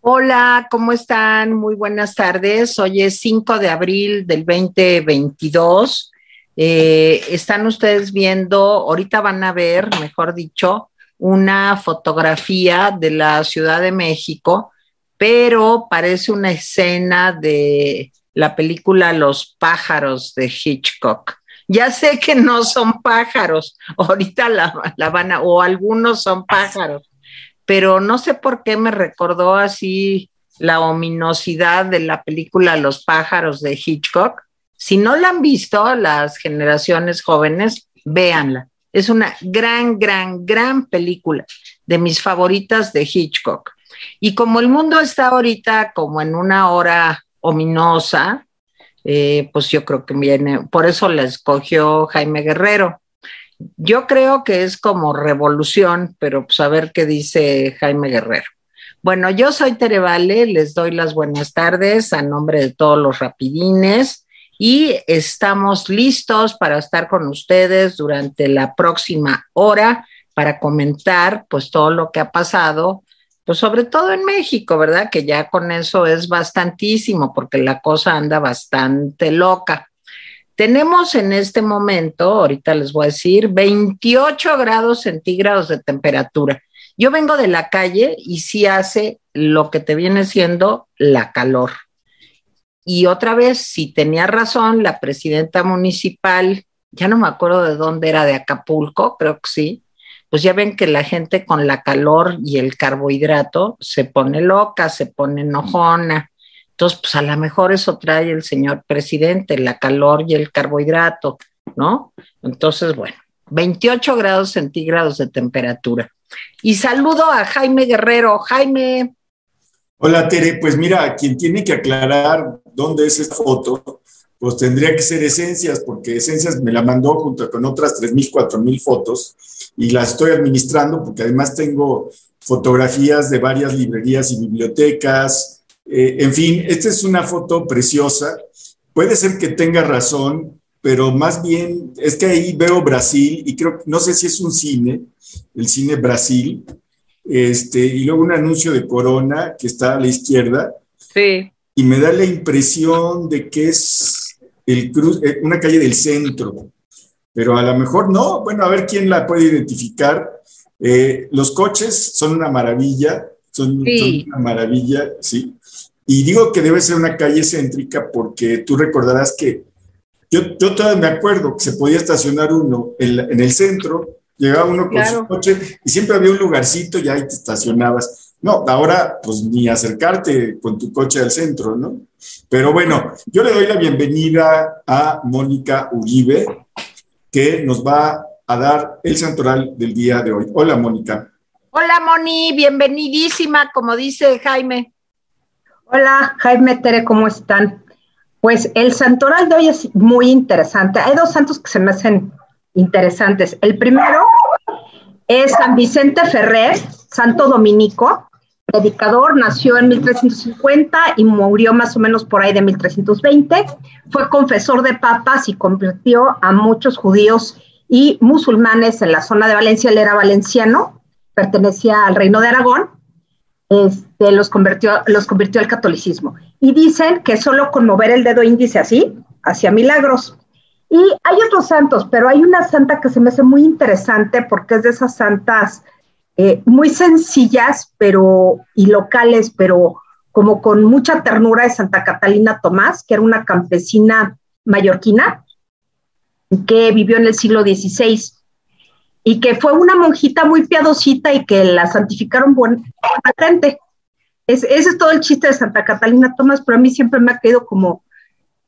Hola, ¿cómo están? Muy buenas tardes. Hoy es 5 de abril del 2022. Eh, están ustedes viendo, ahorita van a ver, mejor dicho, una fotografía de la Ciudad de México, pero parece una escena de la película Los pájaros de Hitchcock. Ya sé que no son pájaros, ahorita la, la van a, o algunos son pájaros, pero no sé por qué me recordó así la ominosidad de la película Los pájaros de Hitchcock. Si no la han visto las generaciones jóvenes, véanla. Es una gran, gran, gran película de mis favoritas de Hitchcock. Y como el mundo está ahorita como en una hora ominosa, eh, pues yo creo que viene, por eso la escogió Jaime Guerrero. Yo creo que es como revolución, pero pues a ver qué dice Jaime Guerrero. Bueno, yo soy Tere Vale, les doy las buenas tardes a nombre de todos los rapidines y estamos listos para estar con ustedes durante la próxima hora para comentar pues todo lo que ha pasado, pues sobre todo en México, ¿verdad? Que ya con eso es bastantísimo porque la cosa anda bastante loca. Tenemos en este momento, ahorita les voy a decir, 28 grados centígrados de temperatura. Yo vengo de la calle y sí hace lo que te viene siendo la calor. Y otra vez, si tenía razón, la presidenta municipal, ya no me acuerdo de dónde era, de Acapulco, creo que sí, pues ya ven que la gente con la calor y el carbohidrato se pone loca, se pone enojona. Entonces, pues a lo mejor eso trae el señor presidente, la calor y el carbohidrato, ¿no? Entonces, bueno, 28 grados centígrados de temperatura. Y saludo a Jaime Guerrero. Jaime. Hola, Tere. Pues mira, quien tiene que aclarar dónde es esta foto, pues tendría que ser Esencias, porque Esencias me la mandó junto con otras 3.000, 4.000 fotos y las estoy administrando porque además tengo fotografías de varias librerías y bibliotecas, eh, en fin, esta es una foto preciosa. Puede ser que tenga razón, pero más bien es que ahí veo Brasil y creo, no sé si es un cine, el cine Brasil, este, y luego un anuncio de Corona que está a la izquierda. Sí. Y me da la impresión de que es el cruz, eh, una calle del centro, pero a lo mejor no. Bueno, a ver quién la puede identificar. Eh, los coches son una maravilla, son, son, una maravilla, sí. Y digo que debe ser una calle céntrica porque tú recordarás que yo, yo todavía me acuerdo que se podía estacionar uno en, el centro, llegaba uno con su coche y siempre había un lugarcito y ahí te estacionabas. No, ahora pues ni acercarte con tu coche al centro, ¿no? Pero bueno, yo le doy la bienvenida a Mónica Uribe, que nos va a dar el santoral del día de hoy. Hola, Mónica. Hola, Moni, bienvenidísima, como dice Jaime. Hola, Jaime Tere, ¿cómo están? Pues el santoral de hoy es muy interesante. Hay dos santos que se me hacen interesantes. El primero es San Vicente Ferrer, santo dominico, predicador, nació en 1350 y murió más o menos por ahí de 1320. Fue confesor de papas y convirtió a muchos judíos y musulmanes en la zona de Valencia. Él era valenciano, pertenecía al reino de Aragón este, los, convirtió, los convirtió al catolicismo. Y dicen que solo con mover el dedo índice así, hacía milagros. Y hay otros santos, pero hay una santa que se me hace muy interesante porque es de esas santas eh, muy sencillas pero, y locales, pero como con mucha ternura de Santa Catalina Tomás, que era una campesina mallorquina que vivió en el siglo XVI y que fue una monjita muy piadosita y que la santificaron buena gente. Es, ese es todo el chiste de Santa Catalina Tomás, pero a mí siempre me ha quedado como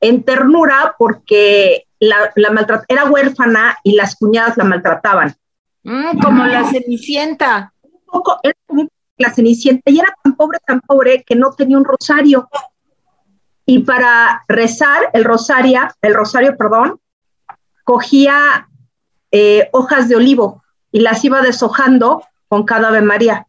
en ternura porque la, la era huérfana y las cuñadas la maltrataban. Mm, como la Cenicienta. Un poco, era como la Cenicienta y era tan pobre, tan pobre que no tenía un rosario. Y para rezar el rosario, el rosario, perdón, cogía eh, hojas de olivo y las iba deshojando con cada Ave María.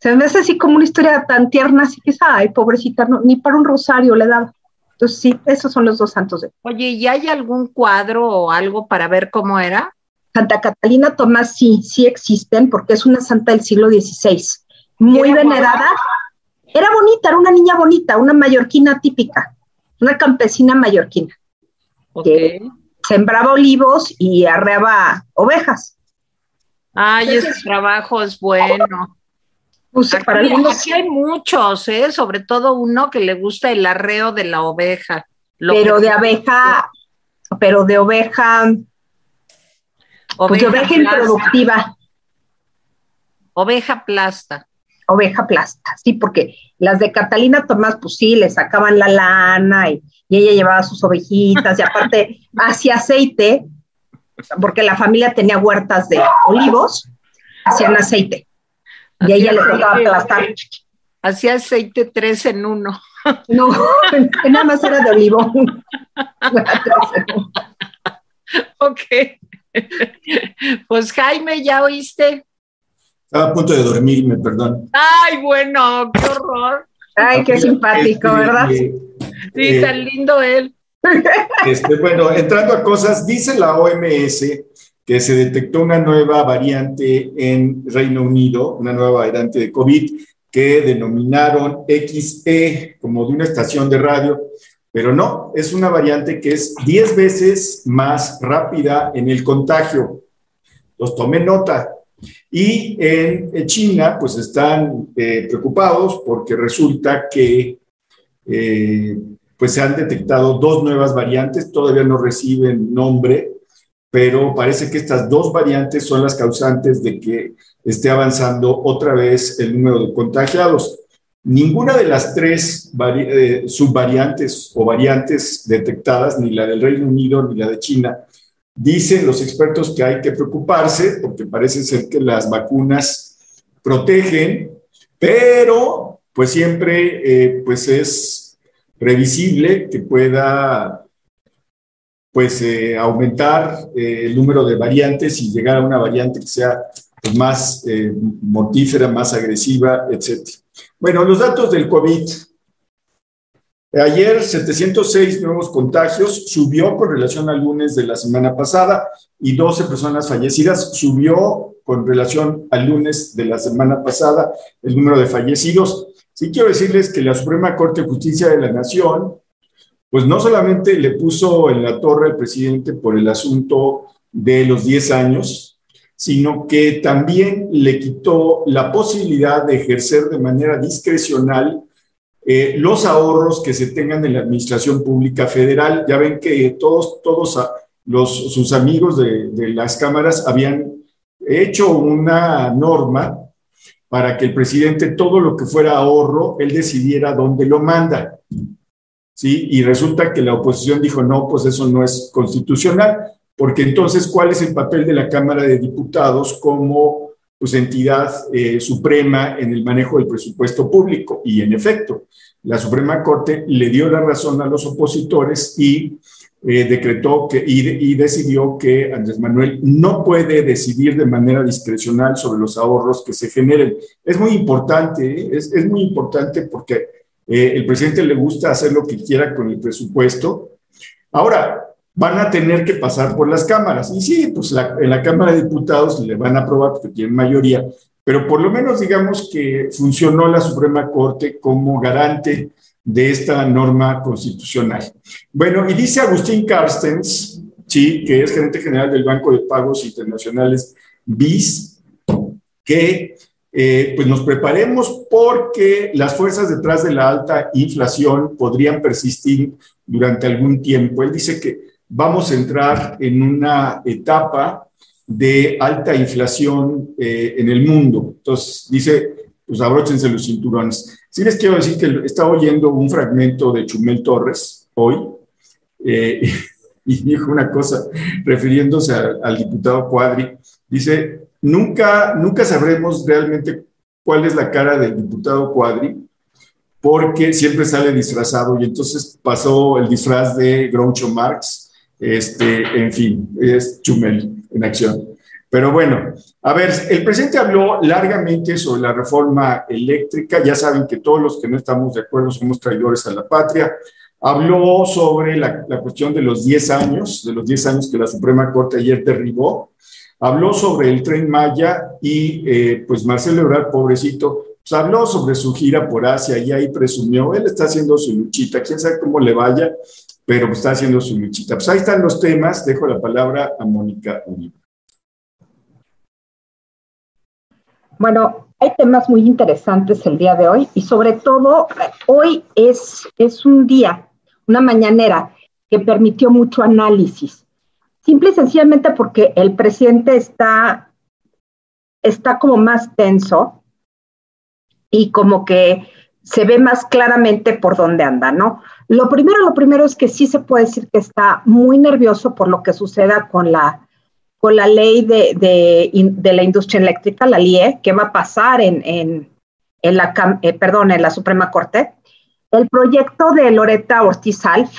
Se me hace así como una historia tan tierna, así que, ay, pobrecita, ni para un rosario le daba. Entonces, sí, esos son los dos santos. De... Oye, ¿y hay algún cuadro o algo para ver cómo era? Santa Catalina Tomás sí, sí existen, porque es una santa del siglo XVI, muy venerada, Era bonita, era una niña bonita, una mallorquina típica, una campesina mallorquina. Que sembraba olivos y arreaba ovejas. Ay, ese trabajo es bueno. Pues aquí hay muchos, ¿eh? sobre todo uno que le gusta el arreo de la oveja. Pero de abeja, pero de oveja, pues de oveja improductiva. Oveja plasta. Oveja plasta, sí, porque las de Catalina Tomás, pues sí, le sacaban la lana y, y ella llevaba sus ovejitas y aparte hacía aceite, porque la familia tenía huertas de olivos, hacían aceite. Y ella le tocaba aplastar. Hacía aceite tres en uno. No, nada más era de olivo. ok. Pues Jaime, ¿ya oíste? Estaba a punto de dormirme, perdón. Ay, bueno, qué horror. Ay, qué simpático, este, ¿verdad? Eh, sí, tan lindo él. Este, bueno, entrando a cosas, dice la OMS que se detectó una nueva variante en Reino Unido, una nueva variante de COVID que denominaron XE como de una estación de radio, pero no, es una variante que es 10 veces más rápida en el contagio. Los tomé nota. Y en China, pues están eh, preocupados porque resulta que eh, pues se han detectado dos nuevas variantes, todavía no reciben nombre, pero parece que estas dos variantes son las causantes de que esté avanzando otra vez el número de contagiados. Ninguna de las tres eh, subvariantes o variantes detectadas, ni la del Reino Unido ni la de China, dicen los expertos que hay que preocuparse porque parece ser que las vacunas protegen, pero pues siempre eh, pues es previsible que pueda pues eh, aumentar eh, el número de variantes y llegar a una variante que sea pues, más eh, mortífera, más agresiva, etc. Bueno, los datos del COVID. Ayer 706 nuevos contagios, subió con relación al lunes de la semana pasada y 12 personas fallecidas, subió con relación al lunes de la semana pasada el número de fallecidos. Sí quiero decirles que la Suprema Corte de Justicia de la Nación pues no solamente le puso en la torre al presidente por el asunto de los 10 años, sino que también le quitó la posibilidad de ejercer de manera discrecional eh, los ahorros que se tengan en la administración pública federal. Ya ven que todos, todos los, sus amigos de, de las cámaras habían hecho una norma para que el presidente todo lo que fuera ahorro, él decidiera dónde lo manda. ¿Sí? Y resulta que la oposición dijo, no, pues eso no es constitucional, porque entonces, ¿cuál es el papel de la Cámara de Diputados como pues, entidad eh, suprema en el manejo del presupuesto público? Y en efecto, la Suprema Corte le dio la razón a los opositores y eh, decretó que, y, decidió que Andrés Manuel no puede decidir de manera discrecional sobre los ahorros que se generen. Es muy importante, ¿eh? es, es muy importante porque eh, el presidente le gusta hacer lo que quiera con el presupuesto. Ahora, van a tener que pasar por las cámaras. Y sí, pues en la Cámara de Diputados le van a aprobar porque tienen mayoría, pero por lo menos digamos que funcionó la Suprema Corte como garante de esta norma constitucional. Bueno, y dice Agustín Carstens, sí, que es gerente general del Banco de Pagos Internacionales, BIS, que eh, pues nos preparemos porque las fuerzas detrás de la alta inflación podrían persistir durante algún tiempo. Él dice que vamos a entrar en una etapa de alta inflación eh, en el mundo. Entonces, dice, pues abróchense los cinturones. Sí les quiero decir que estaba oyendo un fragmento de Chumel Torres hoy eh, y dijo una cosa refiriéndose al diputado Cuadri. Dice, Nunca, nunca sabremos realmente cuál es la cara del diputado Cuadri, porque siempre sale disfrazado y entonces pasó el disfraz de Groucho Marx, este, en fin, es Chumel en acción. Pero bueno, a ver, el presidente habló largamente sobre la reforma eléctrica, ya saben que todos los que no estamos de acuerdo somos traidores a la patria, habló sobre la, la cuestión de los 10 años, de los 10 años que la Suprema Corte ayer derribó, habló sobre el tren Maya y eh, pues Marcelo Ebrard, pobrecito, pues, habló sobre su gira por Asia y ahí presumió, él está haciendo su luchita, quién sabe cómo le vaya, pero pues, está haciendo su luchita. Pues ahí están los temas, dejo la palabra a Mónica Uribe. Bueno, hay temas muy interesantes el día de hoy y sobre todo hoy es, es un día, una mañanera que permitió mucho análisis, simple y sencillamente porque el presidente está, está como más tenso y como que se ve más claramente por dónde anda, ¿no? Lo primero, lo primero es que sí se puede decir que está muy nervioso por lo que suceda con la, con la ley de, de, la industria eléctrica, la LIE, que va a pasar en, en, en la, eh, perdón, en la Suprema Corte. El proyecto de Loreta Ortiz Alf,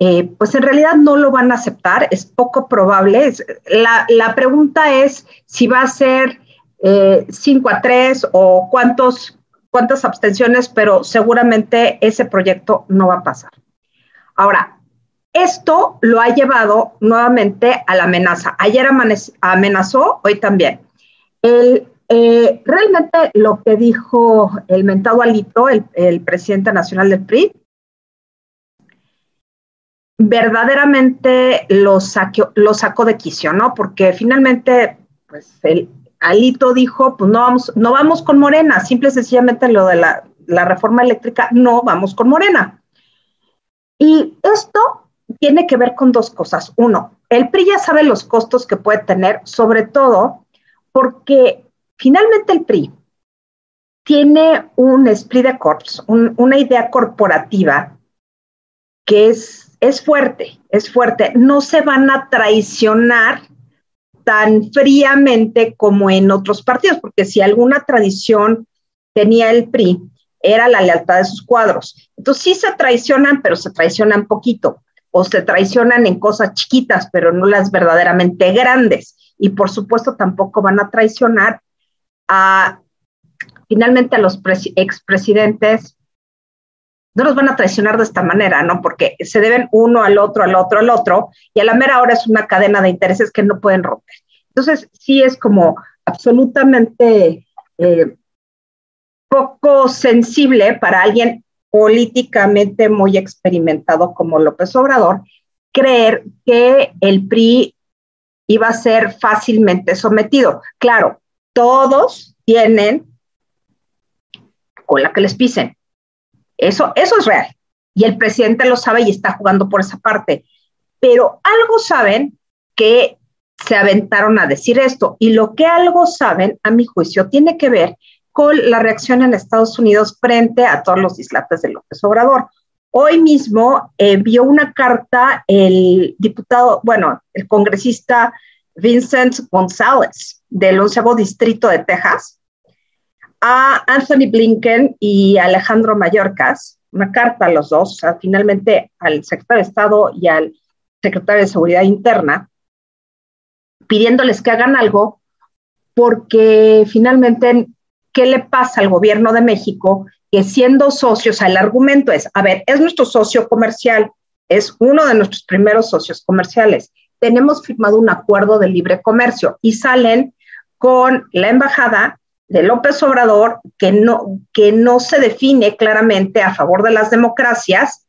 eh, pues en realidad no lo van a aceptar, es poco probable. la, la, pregunta es si va a ser 5 eh, a 3 o cuántos cuántas abstenciones, pero seguramente ese proyecto no va a pasar. Ahora, esto lo ha llevado nuevamente a la amenaza. Ayer amenazó, hoy también. El, eh, realmente lo que dijo el mentado Alito, el, presidente nacional del PRI, verdaderamente lo, lo sacó de quicio, ¿no? Porque finalmente, pues el, Alito dijo, pues no vamos, no vamos con Morena, simple y sencillamente lo de la, reforma eléctrica, no vamos con Morena. Y esto tiene que ver con dos cosas. Uno, el PRI ya sabe los costos que puede tener, sobre todo porque finalmente el PRI tiene un esprit de corps, una idea corporativa que es, es fuerte, es fuerte. No se van a traicionar tan fríamente como en otros partidos, porque si alguna tradición tenía el PRI, era la lealtad de sus cuadros. Entonces sí se traicionan, pero se traicionan poquito, o se traicionan en cosas chiquitas, pero no las verdaderamente grandes. Y por supuesto tampoco van a traicionar a, finalmente a los expresidentes no los van a traicionar de esta manera, ¿no? Porque se deben uno al otro, al otro, al otro, y a la mera hora es una cadena de intereses que no pueden romper. Entonces, sí es como absolutamente eh, poco sensible para alguien políticamente muy experimentado como López Obrador, creer que el PRI iba a ser fácilmente sometido. Claro, todos tienen con la que les pisen, eso, eso es real. Y el presidente lo sabe y está jugando por esa parte. Pero algo saben que se aventaron a decir esto. Y lo que algo saben, a mi juicio, tiene que ver con la reacción en Estados Unidos frente a todos los dislates de López Obrador. Hoy mismo envió una carta el diputado, bueno, el congresista Vincent González del onceavo distrito de Texas, a Anthony Blinken y Alejandro Mayorkas, una carta a los dos, finalmente al secretario de Estado y al secretario de Seguridad Interna, pidiéndoles que hagan algo, porque finalmente, ¿qué le pasa al gobierno de México? Que siendo socios, el argumento es, a ver, es nuestro socio comercial, es uno de nuestros primeros socios comerciales. Tenemos firmado un acuerdo de libre comercio y salen con la embajada de López Obrador que no, que no se define claramente a favor de las democracias.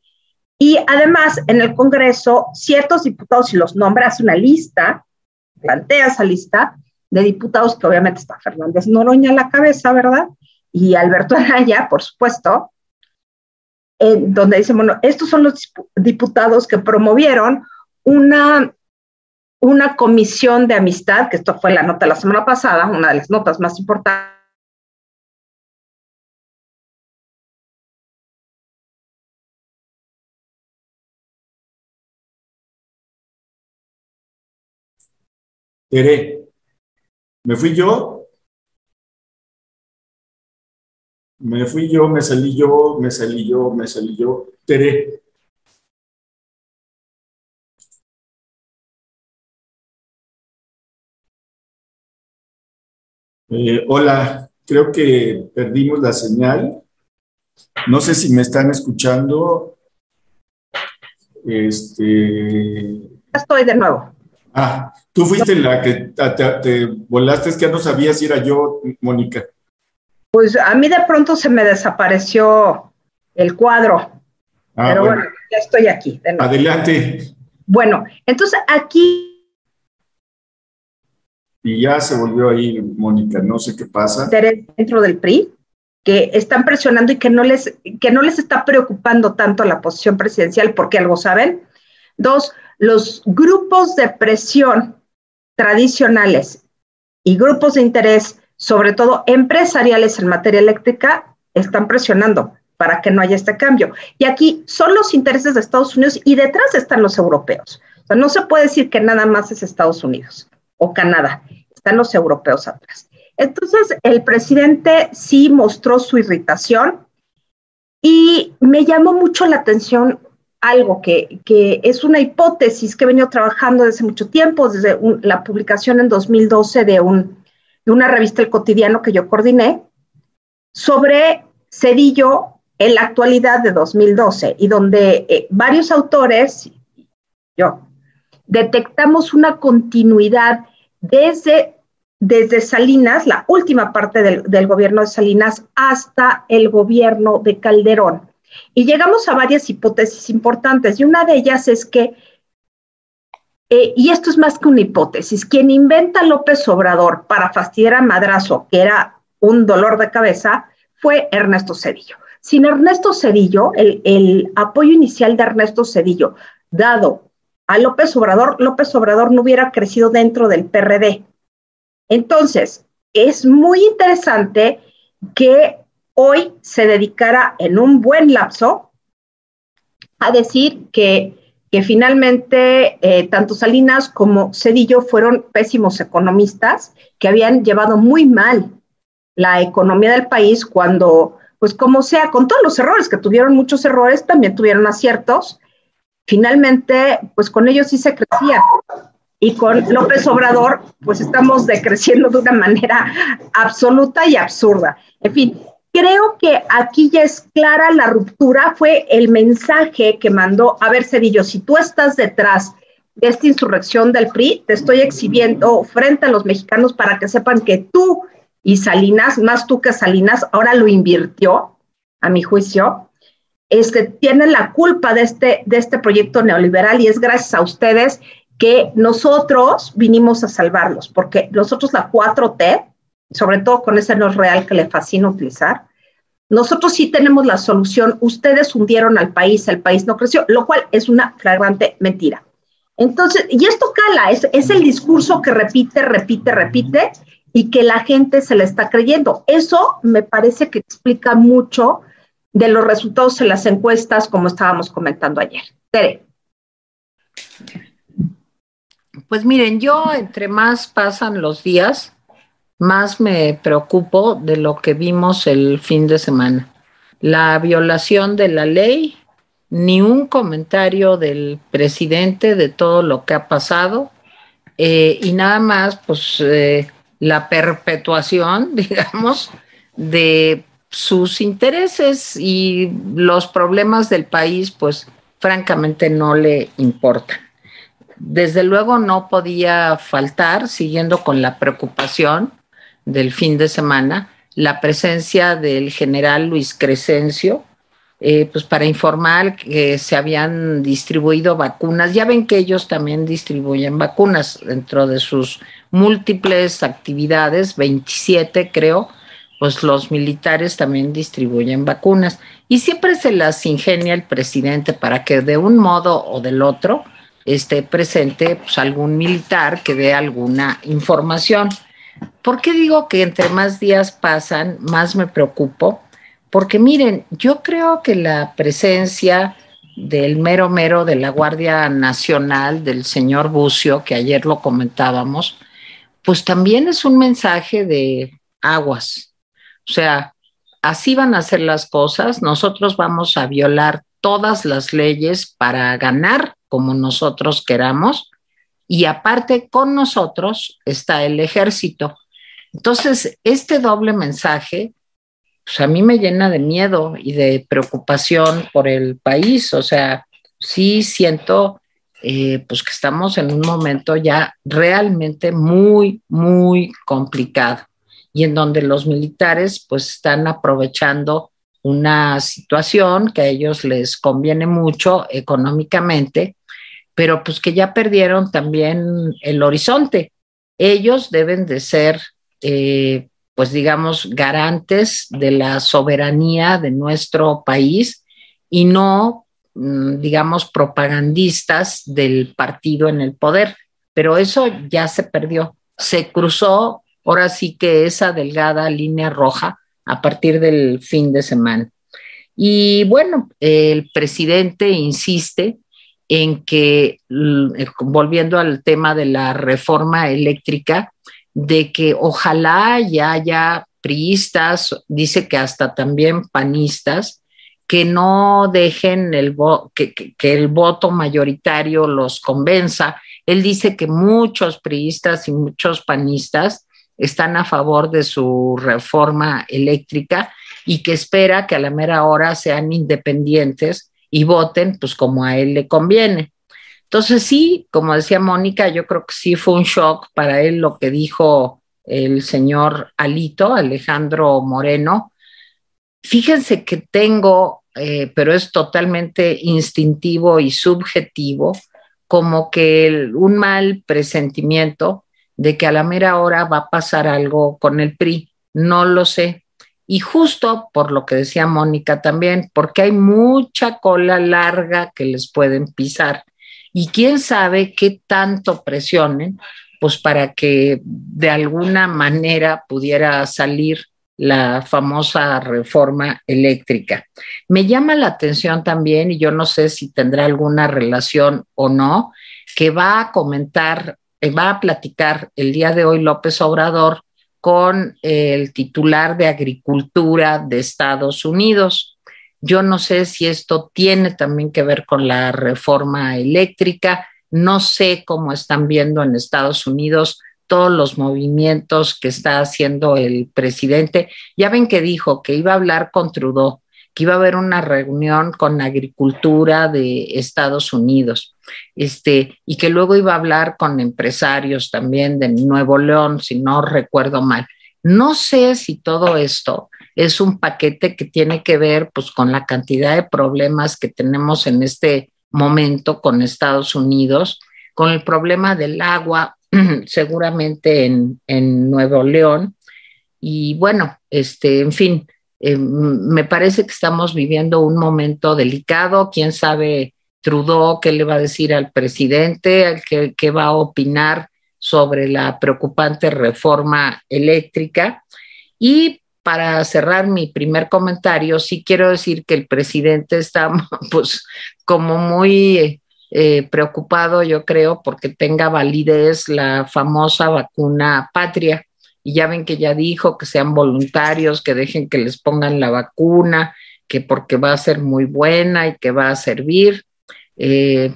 Y además, en el Congreso, ciertos diputados, y los nombra, hace una lista, plantea esa lista de diputados, que obviamente está Fernández Noroña a la cabeza, ¿verdad? Y Alberto Araya, por supuesto, en donde dicen, bueno, estos son los diputados que promovieron una una comisión de amistad, que esto fue la nota de la semana pasada, una de las notas más importantes. Tere, ¿me fui yo? Me fui yo, me salí yo, me salí yo, me salí yo. Tere. Eh, hola, creo que perdimos la señal. No sé si me están escuchando. Este. Estoy de nuevo. Ah, tú fuiste la que te, volaste, es que ya no sabía si era yo, Mónica. Pues a mí de pronto se me desapareció el cuadro. Ah, pero bueno. ya estoy aquí. Adelante. Bueno, entonces aquí. Y ya se volvió ahí, Mónica, no sé qué pasa. Dentro del PRI, que están presionando y que no les, que no les está preocupando tanto la posición presidencial, porque algo saben. Dos, los grupos de presión tradicionales y grupos de interés, sobre todo empresariales en materia eléctrica, están presionando para que no haya este cambio. Y aquí son los intereses de Estados Unidos y detrás están los europeos. O sea, no se puede decir que nada más es Estados Unidos o Canadá, están los europeos atrás. Entonces, el presidente sí mostró su irritación y me llamó mucho la atención algo que, es una hipótesis que he venido trabajando desde mucho tiempo, desde la publicación en 2012 de, un, de una revista El Cotidiano que yo coordiné, sobre Cedillo en la actualidad de 2012 y donde eh, varios autores, yo, detectamos una continuidad desde, desde Salinas, la última parte del, del gobierno de Salinas, hasta el gobierno de Calderón y llegamos a varias hipótesis importantes y una de ellas es que, eh, y esto es más que una hipótesis, quien inventa López Obrador para fastidiar a Madrazo, que era un dolor de cabeza, fue Ernesto Cedillo. Sin Ernesto Cedillo, el, el apoyo inicial de Ernesto Cedillo, dado a López Obrador, López Obrador no hubiera crecido dentro del PRD. Entonces, es muy interesante que hoy se dedicara en un buen lapso a decir que, que finalmente eh, tanto Salinas como Cedillo fueron pésimos economistas que habían llevado muy mal la economía del país cuando, pues como sea, con todos los errores, que tuvieron muchos errores, también tuvieron aciertos, finalmente, pues con ellos sí se crecía. Y con López Obrador, pues estamos decreciendo de una manera absoluta y absurda. En fin, Creo que aquí ya es clara la ruptura, fue el mensaje que mandó, a ver, Cedillo, si tú estás detrás de esta insurrección del PRI, te estoy exhibiendo frente a los mexicanos para que sepan que tú y Salinas, más tú que Salinas, ahora lo invirtió, a mi juicio, este, tienen la culpa de este, de este proyecto neoliberal y es gracias a ustedes que nosotros vinimos a salvarlos, porque nosotros la 4T sobre todo con ese no real que le fascina utilizar. Nosotros sí tenemos la solución, ustedes hundieron al país, el país no creció, lo cual es una flagrante mentira. Entonces, y esto cala, es, es el discurso que repite, repite, repite y que la gente se le está creyendo. Eso me parece que explica mucho de los resultados en las encuestas, como estábamos comentando ayer. Tere. Pues miren, yo entre más pasan los días, más me preocupo de lo que vimos el fin de semana. La violación de la ley, ni un comentario del presidente de todo lo que ha pasado eh, y nada más, pues eh, la perpetuación, digamos, de sus intereses y los problemas del país, pues francamente no le importan. Desde luego no podía faltar, siguiendo con la preocupación, del fin de semana, la presencia del general Luis Crescencio, eh, pues para informar que se habían distribuido vacunas. Ya ven que ellos también distribuyen vacunas dentro de sus múltiples actividades, 27 creo, pues los militares también distribuyen vacunas. Y siempre se las ingenia el presidente para que de un modo o del otro esté presente pues, algún militar que dé alguna información. ¿Por qué digo que entre más días pasan, más me preocupo? Porque miren, yo creo que la presencia del mero mero de la Guardia Nacional, del señor Bucio, que ayer lo comentábamos, pues también es un mensaje de aguas. O sea, así van a ser las cosas, nosotros vamos a violar todas las leyes para ganar como nosotros queramos y aparte con nosotros está el ejército. Entonces, este doble mensaje, pues a mí me llena de miedo y de preocupación por el país. O sea, sí siento eh, pues que estamos en un momento ya realmente muy, muy complicado. Y en donde los militares pues están aprovechando una situación que a ellos les conviene mucho económicamente, pero pues que ya perdieron también el horizonte. Ellos deben de ser, eh, pues digamos, garantes de la soberanía de nuestro país y no, mm, digamos, propagandistas del partido en el poder. Pero eso ya se perdió. Se cruzó, ahora sí que esa delgada línea roja a partir del fin de semana. Y bueno, el presidente insiste en que, eh, volviendo al tema de la reforma eléctrica, de que ojalá ya haya priistas, dice que hasta también panistas, que no dejen el que, que, el voto mayoritario los convenza. Él dice que muchos priistas y muchos panistas están a favor de su reforma eléctrica y que espera que a la mera hora sean independientes y voten pues como a él le conviene. Entonces sí, como decía Mónica, yo creo que sí fue un shock para él lo que dijo el señor Alito, Alejandro Moreno. Fíjense que tengo, eh, pero es totalmente instintivo y subjetivo, como que un mal presentimiento de que a la mera hora va a pasar algo con el PRI. No lo sé. Y justo por lo que decía Mónica también, porque hay mucha cola larga que les pueden pisar. Y quién sabe qué tanto presionen, pues para que de alguna manera pudiera salir la famosa reforma eléctrica. Me llama la atención también, y yo no sé si tendrá alguna relación o no, que va a comentar va a platicar el día de hoy López Obrador con el titular de Agricultura de Estados Unidos. Yo no sé si esto tiene también que ver con la reforma eléctrica. No sé cómo están viendo en Estados Unidos todos los movimientos que está haciendo el presidente. Ya ven que dijo que iba a hablar con Trudeau, que iba a haber una reunión con agricultura de Estados Unidos este, y que luego iba a hablar con empresarios también de Nuevo León, si no recuerdo mal. No sé si todo esto es un paquete que tiene que ver pues con la cantidad de problemas que tenemos en este momento con Estados Unidos, con el problema del agua seguramente en, en Nuevo León. Y bueno, este, en fin, eh, me parece que estamos viviendo un momento delicado, quién sabe Trudeau, qué le va a decir al presidente, qué, va a opinar sobre la preocupante reforma eléctrica. Y para cerrar mi primer comentario, sí quiero decir que el presidente está pues como muy eh, preocupado, yo creo, porque tenga validez la famosa vacuna patria. Y ya ven que ya dijo que sean voluntarios, que dejen que les pongan la vacuna, que porque va a ser muy buena y que va a servir. Eh,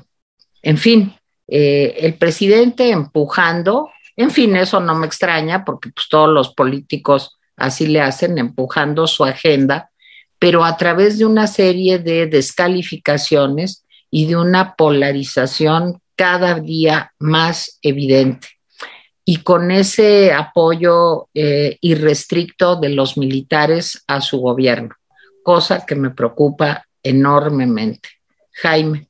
en fin, eh, el presidente empujando, en fin, eso no me extraña porque pues, todos los políticos así le hacen, empujando su agenda, pero a través de una serie de descalificaciones y de una polarización cada día más evidente. Y con ese apoyo eh, irrestricto de los militares a su gobierno, cosa que me preocupa enormemente. Jaime.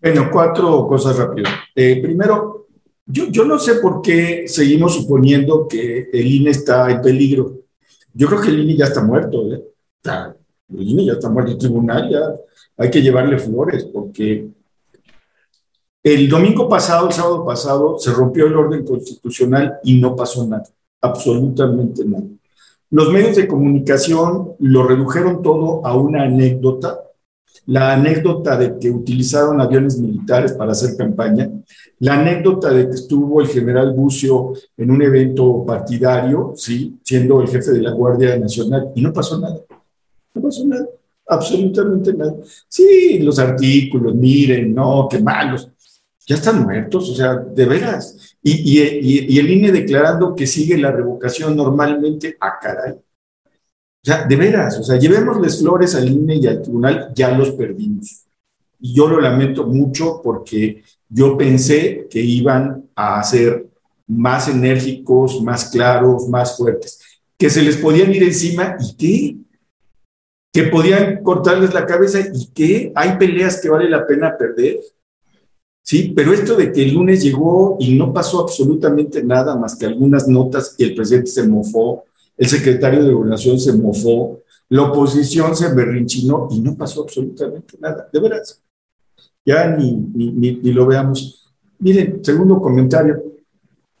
Bueno, cuatro cosas rápidas. Eh, primero, yo, yo no sé por qué seguimos suponiendo que el INE está en peligro. Yo creo que el INE ya está muerto. ¿eh? el INE ya está muerto. El tribunal ya hay que llevarle flores porque el domingo pasado, el sábado pasado, se rompió el orden constitucional y no pasó nada. Absolutamente nada. Los medios de comunicación lo redujeron todo a una anécdota la anécdota de que utilizaron aviones militares para hacer campaña, la anécdota de que estuvo el general Bucio en un evento partidario, ¿sí? siendo el jefe de la Guardia Nacional, y no pasó nada. No pasó nada, absolutamente nada. Sí, los artículos, miren, no, qué malos. Ya están muertos, o sea, de veras. Y, el INE declarando que sigue la revocación normalmente, a ah, caray. O sea, de veras, o sea, llevémosles flores al INE y al tribunal, ya los perdimos. Y yo lo lamento mucho porque yo pensé que iban a hacer más enérgicos, más claros, más fuertes, que se les podían ir encima y qué, que podían cortarles la cabeza y qué, hay peleas que vale la pena perder. Sí, pero esto de que el lunes llegó y no pasó absolutamente nada más que algunas notas y el presidente se mofó, el secretario de gobernación se mofó, la oposición se berrinchinó y no pasó absolutamente nada, de veras. Ya ni, ni, ni, lo veamos. Miren, segundo comentario.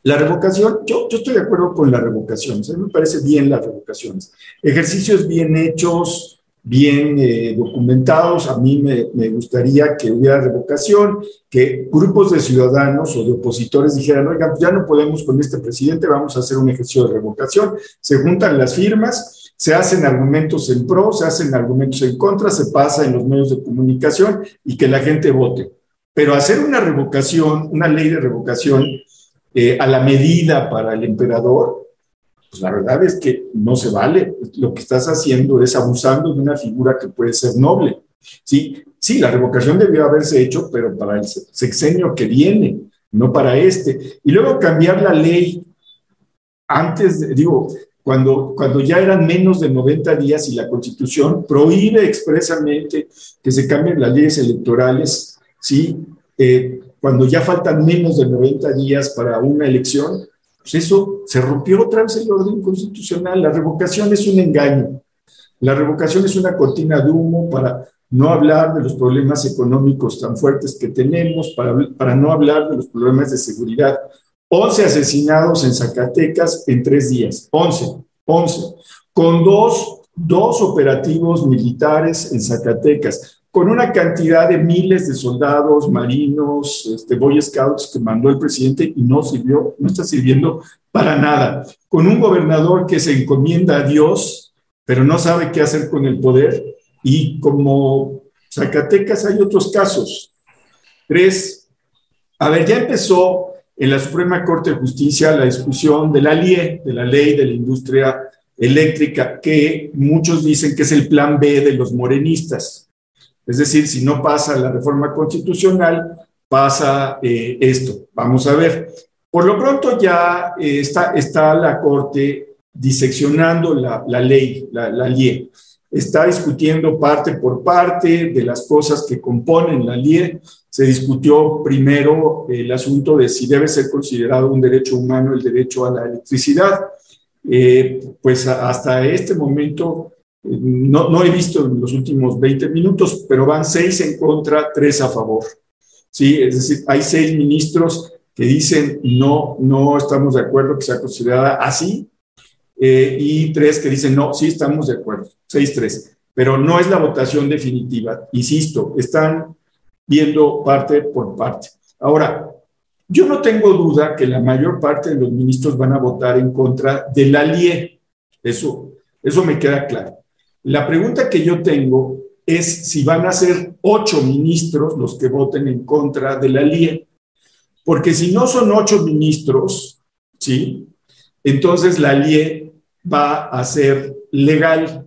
La revocación, yo, yo estoy de acuerdo con la revocación, a me parece bien las revocaciones. Ejercicios bien hechos, bien eh, documentados. A mí me, gustaría que hubiera revocación, que grupos de ciudadanos o de opositores dijeran, oigan, ya no podemos con este presidente, vamos a hacer un ejercicio de revocación. Se juntan las firmas, se hacen argumentos en pro, se hacen argumentos en contra, se pasa en los medios de comunicación y que la gente vote. Pero hacer una revocación, una ley de revocación eh, a la medida para el emperador, pues la verdad es que no se vale. Lo que estás haciendo es abusando de una figura que puede ser noble. Sí, sí, la revocación debió haberse hecho, pero para el sexenio que viene, no para este. Y luego cambiar la ley antes, digo, cuando, cuando ya eran menos de 90 días y la constitución prohíbe expresamente que se cambien las leyes electorales, ¿sí? Eh, cuando ya faltan menos de 90 días para una elección, pues eso se rompió otra vez el orden constitucional. La revocación es un engaño. La revocación es una cortina de humo para no hablar de los problemas económicos tan fuertes que tenemos, para, para no hablar de los problemas de seguridad. 11 asesinados en Zacatecas en tres días. 11, 11. Con dos, dos operativos militares en Zacatecas con una cantidad de miles de soldados, marinos, este, Boy Scouts que mandó el presidente y no sirvió, no está sirviendo para nada. Con un gobernador que se encomienda a Dios, pero no sabe qué hacer con el poder. Y como Zacatecas hay otros casos. Tres, a ver, ya empezó en la Suprema Corte de Justicia la discusión de la LIE, de la ley de la industria eléctrica, que muchos dicen que es el plan B de los morenistas. Es decir, si no pasa la reforma constitucional, pasa eh, esto. Vamos a ver. Por lo pronto ya eh, está, la Corte diseccionando la, ley, la, la LIE. Está discutiendo parte por parte de las cosas que componen la LIE. Se discutió primero el asunto de si debe ser considerado un derecho humano el derecho a la electricidad. Eh, pues hasta este momento no, no he visto en los últimos 20 minutos, pero van seis en contra, tres a favor. Sí, es decir, hay seis ministros que dicen no, no estamos de acuerdo que sea considerada así, eh, y tres que dicen no, sí estamos de acuerdo, seis, tres. Pero no es la votación definitiva, insisto, están viendo parte por parte. Ahora, yo no tengo duda que la mayor parte de los ministros van a votar en contra de la LIE. Eso, eso me queda claro. La pregunta que yo tengo es si van a ser ocho ministros los que voten en contra de la LIE. Porque si no son ocho ministros, ¿sí? Entonces la LIE va a ser legal.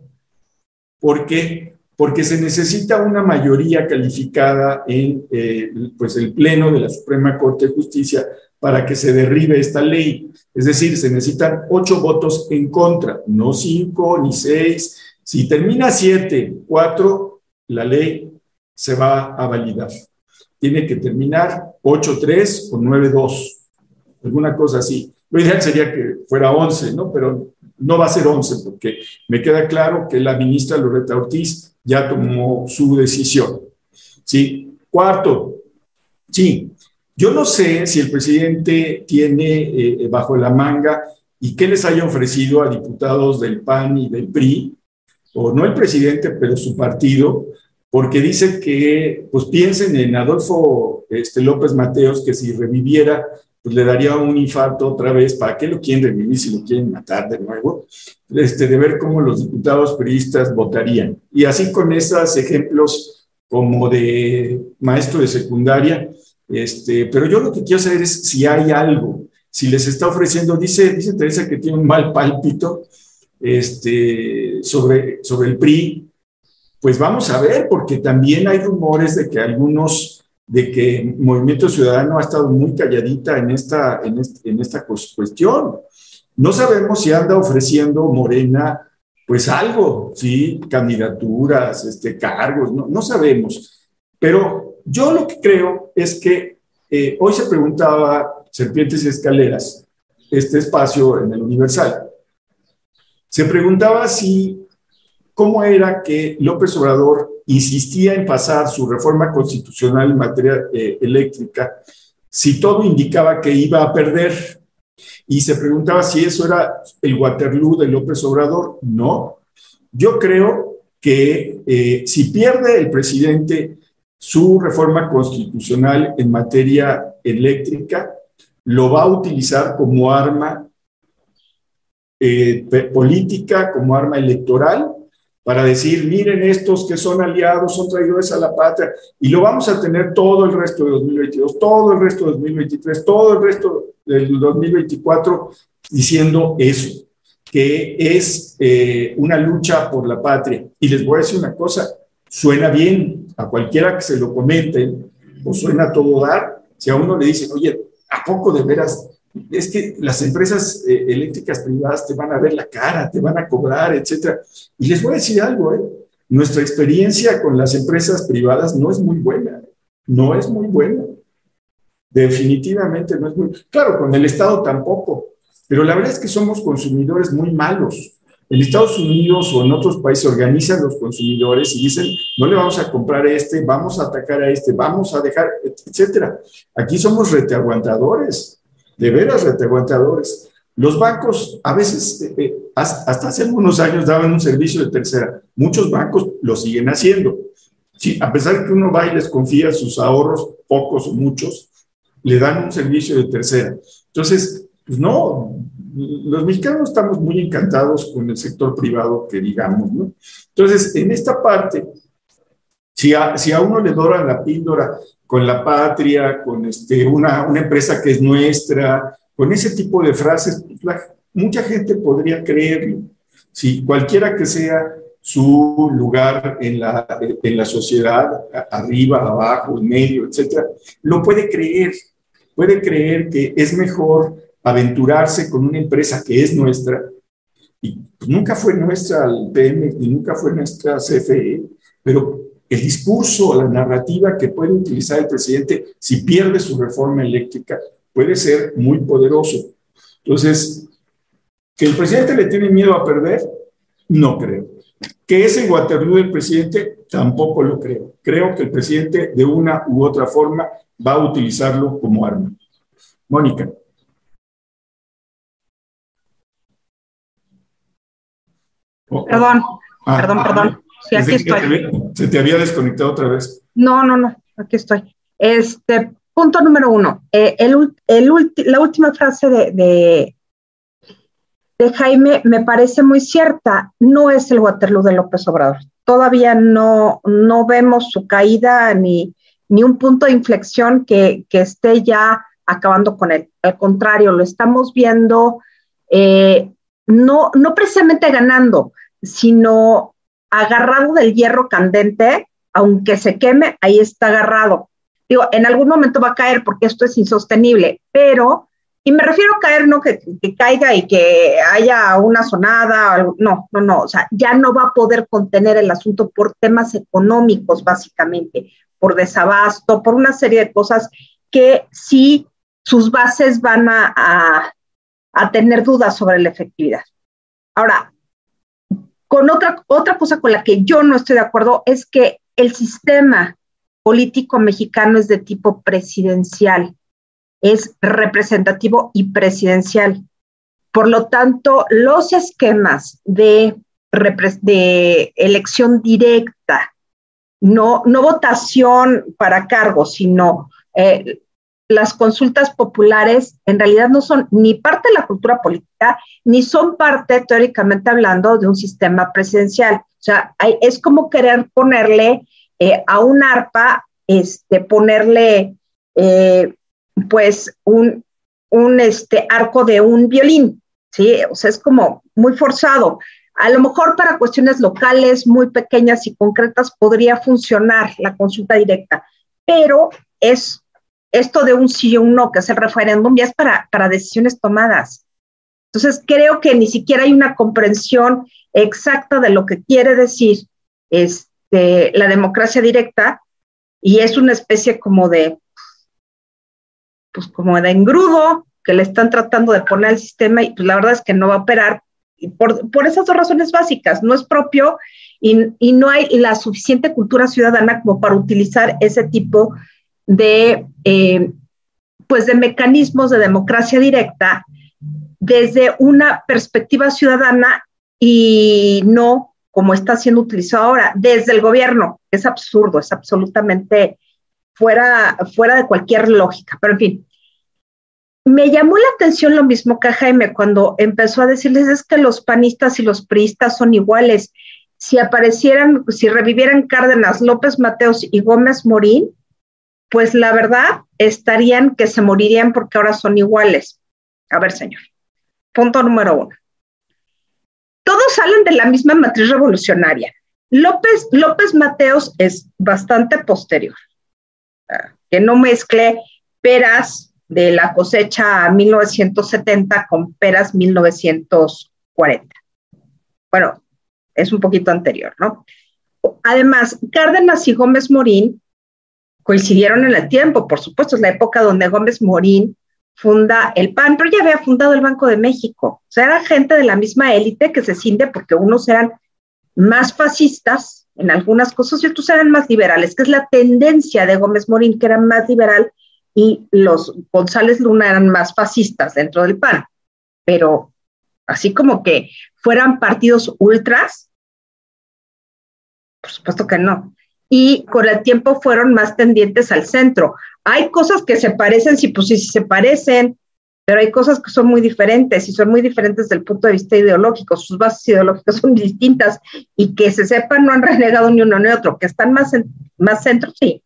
¿Por qué? Porque se necesita una mayoría calificada en eh, pues el Pleno de la Suprema Corte de Justicia para que se derribe esta ley. Es decir, se necesitan ocho votos en contra, no cinco ni seis si termina 7, 4, la ley se va a validar. Tiene que terminar 8, 3 o 9, 2, alguna cosa así. Lo ideal sería que fuera 11, ¿no? Pero no va a ser 11 porque me queda claro que la ministra Loreta Ortiz ya tomó su decisión. ¿Sí? Cuarto, sí, yo no sé si el presidente tiene eh, bajo la manga y qué les haya ofrecido a diputados del PAN y del PRI o no el presidente, pero su partido, porque dice que pues piensen en Adolfo este, López Mateos, que si reviviera, pues le daría un infarto otra vez, ¿para qué lo quieren revivir si lo quieren matar de nuevo? Este, de ver cómo los diputados periodistas votarían. Y así con esos ejemplos como de maestro de secundaria, este, pero yo lo que quiero saber es si hay algo, si les está ofreciendo, dice, dice Teresa que tiene un mal pálpito, este, sobre, sobre el PRI, pues vamos a ver, porque también hay rumores de que algunos de que Movimiento Ciudadano ha estado muy calladita en esta, en, esta cuestión. No sabemos si anda ofreciendo Morena pues algo, ¿sí? Candidaturas, este, cargos, no, no sabemos. Pero yo lo que creo es que eh, hoy se preguntaba Serpientes y Escaleras, este espacio en el Universal, se preguntaba si, cómo era que López Obrador insistía en pasar su reforma constitucional en materia eh, eléctrica, si todo indicaba que iba a perder. Y se preguntaba si eso era el Waterloo de López Obrador. No. Yo creo que eh, si pierde el presidente su reforma constitucional en materia eléctrica, lo va a utilizar como arma eh, política, como arma electoral, para decir, miren estos que son aliados, son traidores a la patria, y lo vamos a tener todo el resto de 2022, todo el resto de 2023, todo el resto del 2024 diciendo eso, que es eh, una lucha por la patria. Y les voy a decir una cosa, suena bien a cualquiera que se lo comenten, o suena todo dar, si a uno le dicen, oye, ¿a poco de veras? Es que las empresas eh, eléctricas privadas te van a ver la cara, te van a cobrar, etcétera. Y les voy a decir algo, ¿eh? Nuestra experiencia con las empresas privadas no es muy buena, no es muy buena. Definitivamente no es muy. Claro, con el Estado tampoco, pero la verdad es que somos consumidores muy malos. En Estados Unidos o en otros países organizan los consumidores y dicen, no le vamos a comprar a este, vamos a atacar a este, vamos a dejar, etcétera. Aquí somos reteaguantadores, de veras reteaguantadores. Los bancos a veces, eh, eh, hasta hace algunos años, daban un servicio de tercera. Muchos bancos lo siguen haciendo. Sí, a pesar de que uno va y les confía sus ahorros, pocos o muchos, le dan un servicio de tercera. Entonces, pues no, los mexicanos estamos muy encantados con el sector privado, que digamos, ¿no? Entonces, en esta parte, si a, si a uno le dora la píldora con la patria, con este, una, una empresa que es nuestra, con ese tipo de frases, pues mucha gente podría creerlo. Si cualquiera que sea su lugar en la, en la sociedad, arriba, abajo, en medio, etcétera, lo puede creer. Puede creer que es mejor aventurarse con una empresa que es nuestra, y pues nunca fue nuestra el PM y nunca fue nuestra CFE, pero el discurso, la narrativa que puede utilizar el presidente si pierde su reforma eléctrica puede ser muy poderoso. Entonces, que el presidente le tiene miedo a perder, no creo. Que es en Waterloo el presidente, tampoco lo creo. Creo que el presidente de una u otra forma va a utilizarlo como arma. Mónica. Perdón, ah, perdón, ah, perdón. Sí, aquí estoy. Se te había desconectado otra vez. No, no, no, aquí estoy. Este, punto número uno. Eh, el, la última frase de, de, Jaime me parece muy cierta. No es el Waterloo de López Obrador. Todavía no, no vemos su caída ni, ni un punto de inflexión que, que esté ya acabando con él. Al contrario, lo estamos viendo eh, no, no precisamente ganando, sino agarrado del hierro candente, aunque se queme, ahí está agarrado. Digo, en algún momento va a caer porque esto es insostenible, pero, y me refiero a caer, no que, caiga y que haya una sonada, no, no, no, o sea, ya no va a poder contener el asunto por temas económicos, básicamente, por desabasto, por una serie de cosas que sí sus bases van a, a tener dudas sobre la efectividad. Ahora, con otra, otra cosa con la que yo no estoy de acuerdo es que el sistema político mexicano es de tipo presidencial, es representativo y presidencial. Por lo tanto, los esquemas de, elección directa, no, no votación para cargos, sino eh, las consultas populares en realidad no son ni parte de la cultura política, ni son parte, teóricamente hablando, de un sistema presidencial. O sea, es como querer ponerle eh, a un arpa, este, ponerle, eh, pues, un, un este, arco de un violín, ¿sí? O sea, es como muy forzado. A lo mejor para cuestiones locales muy pequeñas y concretas podría funcionar la consulta directa, pero es esto de un sí o un no, que es el referéndum, ya es para, para decisiones tomadas. Entonces, creo que ni siquiera hay una comprensión exacta de lo que quiere decir este, la democracia directa y es una especie como de, pues como de engrudo que le están tratando de poner al sistema y pues la verdad es que no va a operar por, por esas dos razones básicas. No es propio y, y, no hay la suficiente cultura ciudadana como para utilizar ese tipo de, eh, pues de mecanismos de democracia directa desde una perspectiva ciudadana y no como está siendo utilizado ahora, desde el gobierno. Es absurdo, es absolutamente fuera, fuera de cualquier lógica. Pero en fin, me llamó la atención lo mismo que Jaime cuando empezó a decirles es que los panistas y los priistas son iguales. Si aparecieran, si revivieran Cárdenas, López Mateos y Gómez Morín, pues la verdad estarían que se morirían porque ahora son iguales. A ver, señor. Punto número uno. Todos salen de la misma matriz revolucionaria. López, López Mateos es bastante posterior. Ah, que no mezcle peras de la cosecha 1970 con peras 1940. Bueno, es un poquito anterior, ¿no? Además, Cárdenas y Gómez Morín coincidieron en el tiempo, por supuesto, es la época donde Gómez Morín funda el PAN, pero ya había fundado el Banco de México. O sea, era gente de la misma élite que se cinde porque unos eran más fascistas en algunas cosas y otros eran más liberales, que es la tendencia de Gómez Morín, que era más liberal, y los González Luna eran más fascistas dentro del PAN. Pero así como que fueran partidos ultras, por supuesto que no y con el tiempo fueron más tendientes al centro. Hay cosas que se parecen, sí, pues sí, se parecen, pero hay cosas que son muy diferentes y son muy diferentes desde el punto de vista ideológico. Sus bases ideológicas son distintas y que se sepan no han renegado ni uno ni otro, que están más, en, más centro, sí,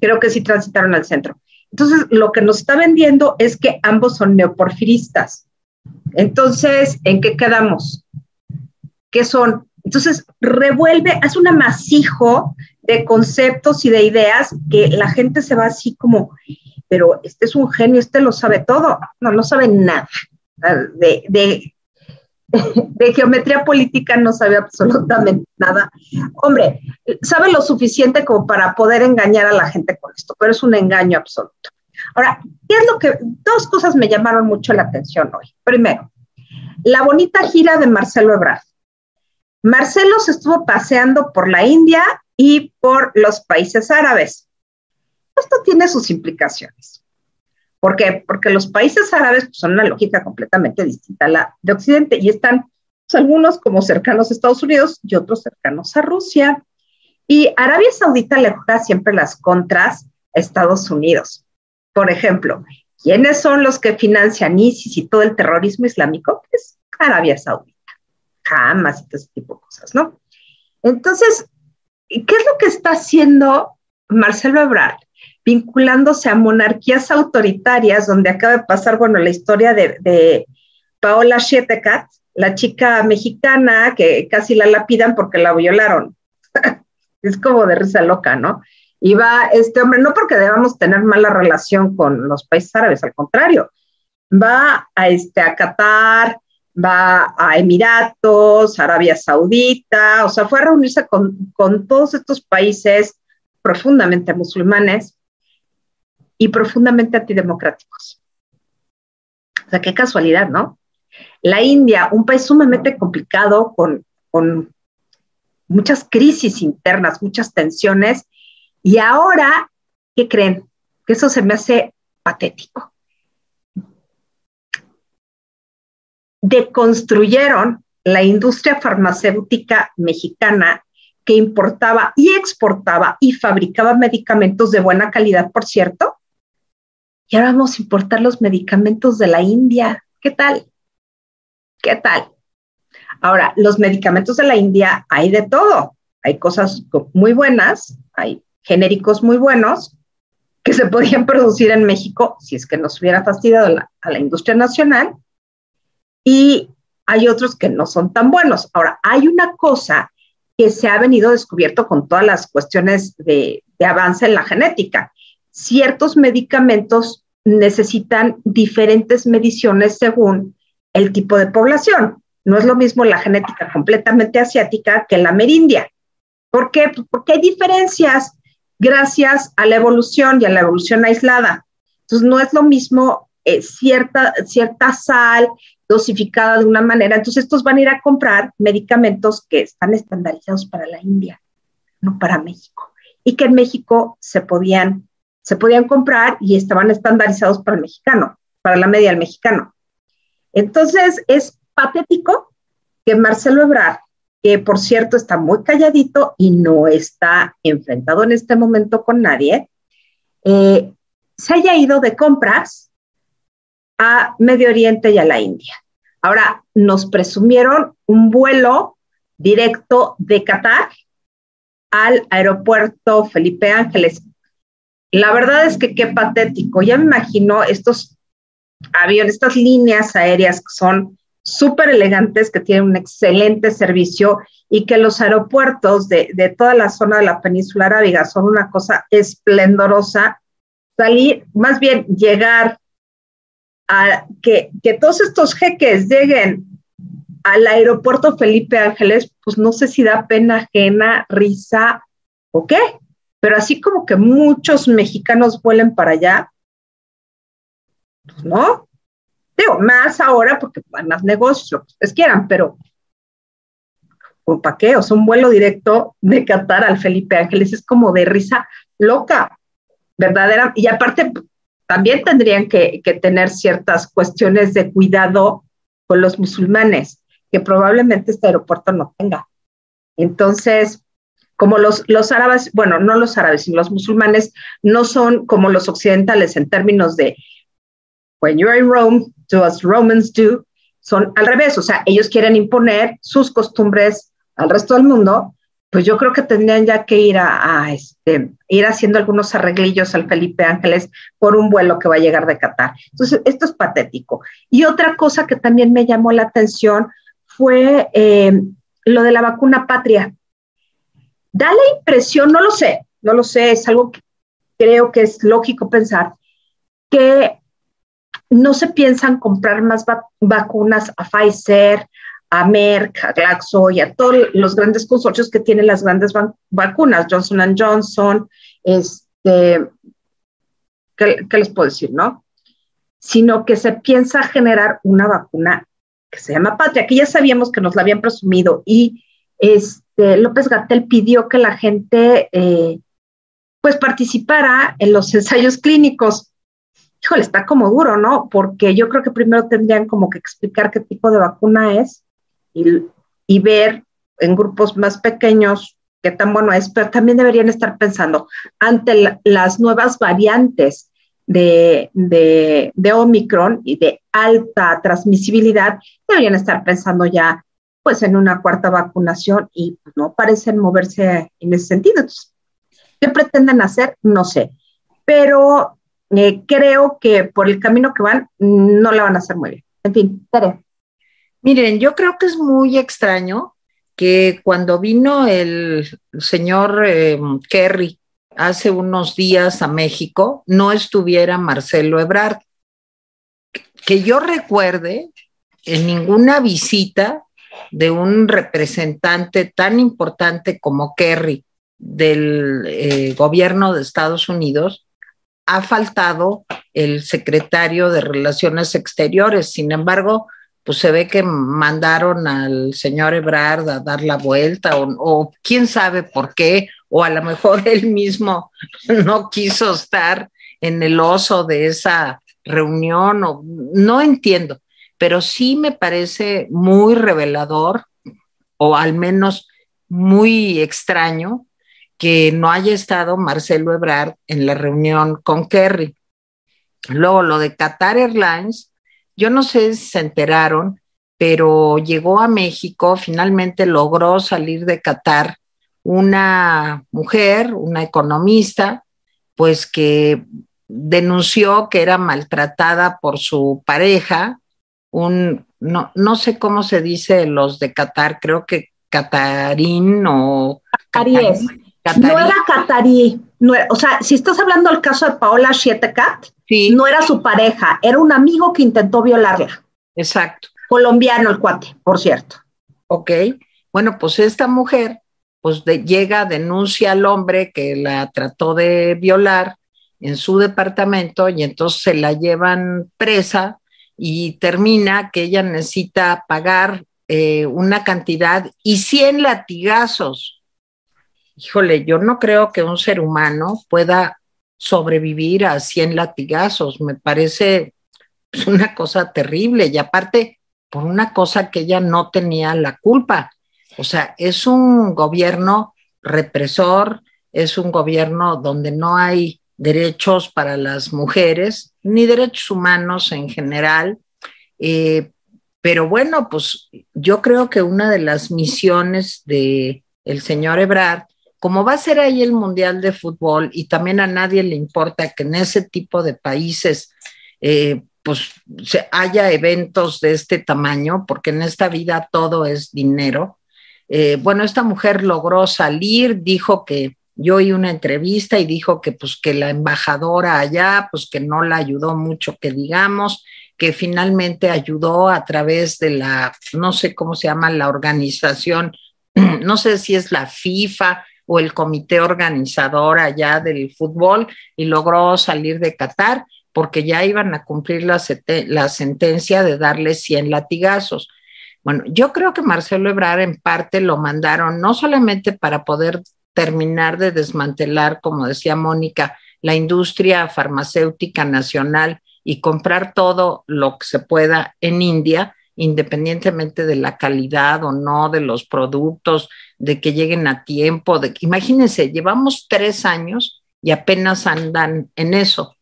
creo que sí transitaron al centro. Entonces, lo que nos está vendiendo es que ambos son neoporfiristas. Entonces, ¿en qué quedamos? ¿Qué son? Entonces, revuelve, hace un amasijo de conceptos y de ideas que la gente se va así como, pero este es un genio, este lo sabe todo. No, no sabe nada. De, de, de geometría política no sabe absolutamente nada. Hombre, sabe lo suficiente como para poder engañar a la gente con esto, pero es un engaño absoluto. Ahora, ¿qué es lo que, dos cosas me llamaron mucho la atención hoy. Primero, la bonita gira de Marcelo Ebrard. Marcelo se estuvo paseando por la India y por los países árabes. Esto tiene sus implicaciones. ¿Por qué? Porque los países árabes pues, son una lógica completamente distinta a la de Occidente y están pues, algunos como cercanos a Estados Unidos y otros cercanos a Rusia. Y Arabia Saudita le juega siempre las contras a Estados Unidos. Por ejemplo, ¿quiénes son los que financian ISIS y todo el terrorismo islámico? Pues Arabia Saudita, Hamas y todo ese tipo de cosas, ¿no? Entonces, ¿Qué es lo que está haciendo Marcelo Ebrard? Vinculándose a monarquías autoritarias, donde acaba de pasar, bueno, la historia de, Paola Schietekat, la chica mexicana que casi la lapidan porque la violaron. es como de risa loca, ¿no? Y va este hombre, no porque debamos tener mala relación con los países árabes, al contrario, va a, este, a Qatar, va a Emiratos, Arabia Saudita, o sea, fue a reunirse con, todos estos países profundamente musulmanes y profundamente antidemocráticos. O sea, qué casualidad, ¿no? La India, un país sumamente complicado, con, con muchas crisis internas, muchas tensiones, y ahora, ¿qué creen? Que eso se me hace patético. Deconstruyeron la industria farmacéutica mexicana que importaba y exportaba y fabricaba medicamentos de buena calidad, por cierto. Y ahora vamos a importar los medicamentos de la India. ¿Qué tal? ¿Qué tal? Ahora, los medicamentos de la India hay de todo. Hay cosas muy buenas, hay genéricos muy buenos que se podían producir en México si es que nos hubiera fastidiado a la industria nacional y hay otros que no son tan buenos. Ahora, hay una cosa que se ha venido descubierto con todas las cuestiones de, avance en la genética. ciertos medicamentos necesitan diferentes mediciones según el tipo de población. No es lo mismo la genética completamente asiática que la merindia. ¿Por qué? Pues porque hay diferencias gracias a la evolución y a la evolución aislada. Entonces, no es lo mismo eh, cierta, cierta sal dosificada de una manera. Entonces, estos van a ir a comprar medicamentos que están estandarizados para la India, no para México. Y que en México se podían, se podían comprar y estaban estandarizados para el mexicano, para la media del mexicano. Entonces, es patético que Marcelo Ebrard, que por cierto está muy calladito y no está enfrentado en este momento con nadie, eh, se haya ido de compras a Medio Oriente y a la India. Ahora, nos presumieron un vuelo directo de Qatar al aeropuerto Felipe Ángeles. La verdad es que qué patético. Ya me imagino estos aviones, estas líneas aéreas que son súper elegantes, que tienen un excelente servicio y que los aeropuertos de, de, toda la zona de la península arábiga son una cosa esplendorosa. Salir, más bien llegar a que, que todos estos jeques lleguen al aeropuerto Felipe Ángeles, pues no sé si da pena ajena, risa o qué, pero así como que muchos mexicanos vuelen para allá, pues no. Digo, más ahora porque van más negocios, lo que ustedes quieran, pero ¿para qué? O sea, un vuelo directo de Qatar al Felipe Ángeles es como de risa loca, verdadera. Y aparte, también tendrían que, tener ciertas cuestiones de cuidado con los musulmanes, que probablemente este aeropuerto no tenga. Entonces, como los, los árabes, bueno, no los árabes, sino los musulmanes, no son como los occidentales en términos de when you're in Rome, do as Romans do, son al revés, o sea, ellos quieren imponer sus costumbres al resto del mundo, pues yo creo que tendrían ya que ir a, este, ir haciendo algunos arreglillos al Felipe Ángeles por un vuelo que va a llegar de Qatar. Entonces, esto es patético. Y otra cosa que también me llamó la atención fue eh, lo de la vacuna patria. Da la impresión, no lo sé, no lo sé, es algo que creo que es lógico pensar, que no se piensan comprar más vacunas a Pfizer, a Merck, a Glaxo y a todos los grandes consorcios que tienen las grandes vacunas, Johnson Johnson, este, ¿qué, les puedo decir, no? Sino que se piensa generar una vacuna que se llama Patria, que ya sabíamos que nos la habían presumido y este, López Gatel pidió que la gente eh, pues participara en los ensayos clínicos híjole, está como duro, ¿no? Porque yo creo que primero tendrían como que explicar qué tipo de vacuna es y, ver en grupos más pequeños qué tan bueno es, pero también deberían estar pensando ante las nuevas variantes de, de, Omicron y de alta transmisibilidad, deberían estar pensando ya pues en una cuarta vacunación y pues, no parecen moverse en ese sentido. ¿Qué pretenden hacer? No sé, pero eh, creo que por el camino que van no la van a hacer muy bien. En fin, Tere. Miren, yo creo que es muy extraño que cuando vino el señor eh, Kerry hace unos días a México, no estuviera Marcelo Ebrard. Que yo recuerde, en ninguna visita de un representante tan importante como Kerry del eh, gobierno de Estados Unidos, ha faltado el secretario de Relaciones Exteriores. Sin embargo, pues se ve que mandaron al señor Ebrard a dar la vuelta o, quién sabe por qué, o a lo mejor él mismo no quiso estar en el oso de esa reunión, o no entiendo, pero sí me parece muy revelador o al menos muy extraño que no haya estado Marcelo Ebrard en la reunión con Kerry. Luego lo de Qatar Airlines, yo no sé si se enteraron, pero llegó a México, finalmente logró salir de Qatar una mujer, una economista, pues que denunció que era maltratada por su pareja, un, no, no sé cómo se dice los de Qatar, creo que Catarín o... No era catarí. No o sea, si estás hablando del caso de Paola Schietekat, no era su pareja, era un amigo que intentó violarla. Exacto. Colombiano el cuate, por cierto. Ok. Bueno, pues esta mujer, pues llega, denuncia al hombre que la trató de violar en su departamento y entonces se la llevan presa y termina que ella necesita pagar eh, una cantidad y 100 latigazos. Híjole, yo no creo que un ser humano pueda sobrevivir a 100 latigazos. Me parece pues, una cosa terrible y aparte por una cosa que ella no tenía la culpa. O sea, es un gobierno represor, es un gobierno donde no hay derechos para las mujeres, ni derechos humanos en general. Eh, pero bueno, pues yo creo que una de las misiones de señor Ebrard, como va a ser ahí el Mundial de Fútbol y también a nadie le importa que en ese tipo de países eh, pues haya eventos de este tamaño, porque en esta vida todo es dinero. Eh, bueno, esta mujer logró salir, dijo que yo oí una entrevista y dijo que pues que la embajadora allá, pues que no la ayudó mucho, que digamos, que finalmente ayudó a través de la, no sé cómo se llama, la organización, no sé si es la FIFA o el comité organizador allá del fútbol y logró salir de Qatar porque ya iban a cumplir la, sentencia de darle 100 latigazos. Bueno, yo creo que Marcelo Ebrard en parte lo mandaron no solamente para poder terminar de desmantelar, como decía Mónica, la industria farmacéutica nacional y comprar todo lo que se pueda en India, independientemente de la calidad o no de los productos, de que lleguen a tiempo. De, imagínense, llevamos tres años y apenas andan en eso,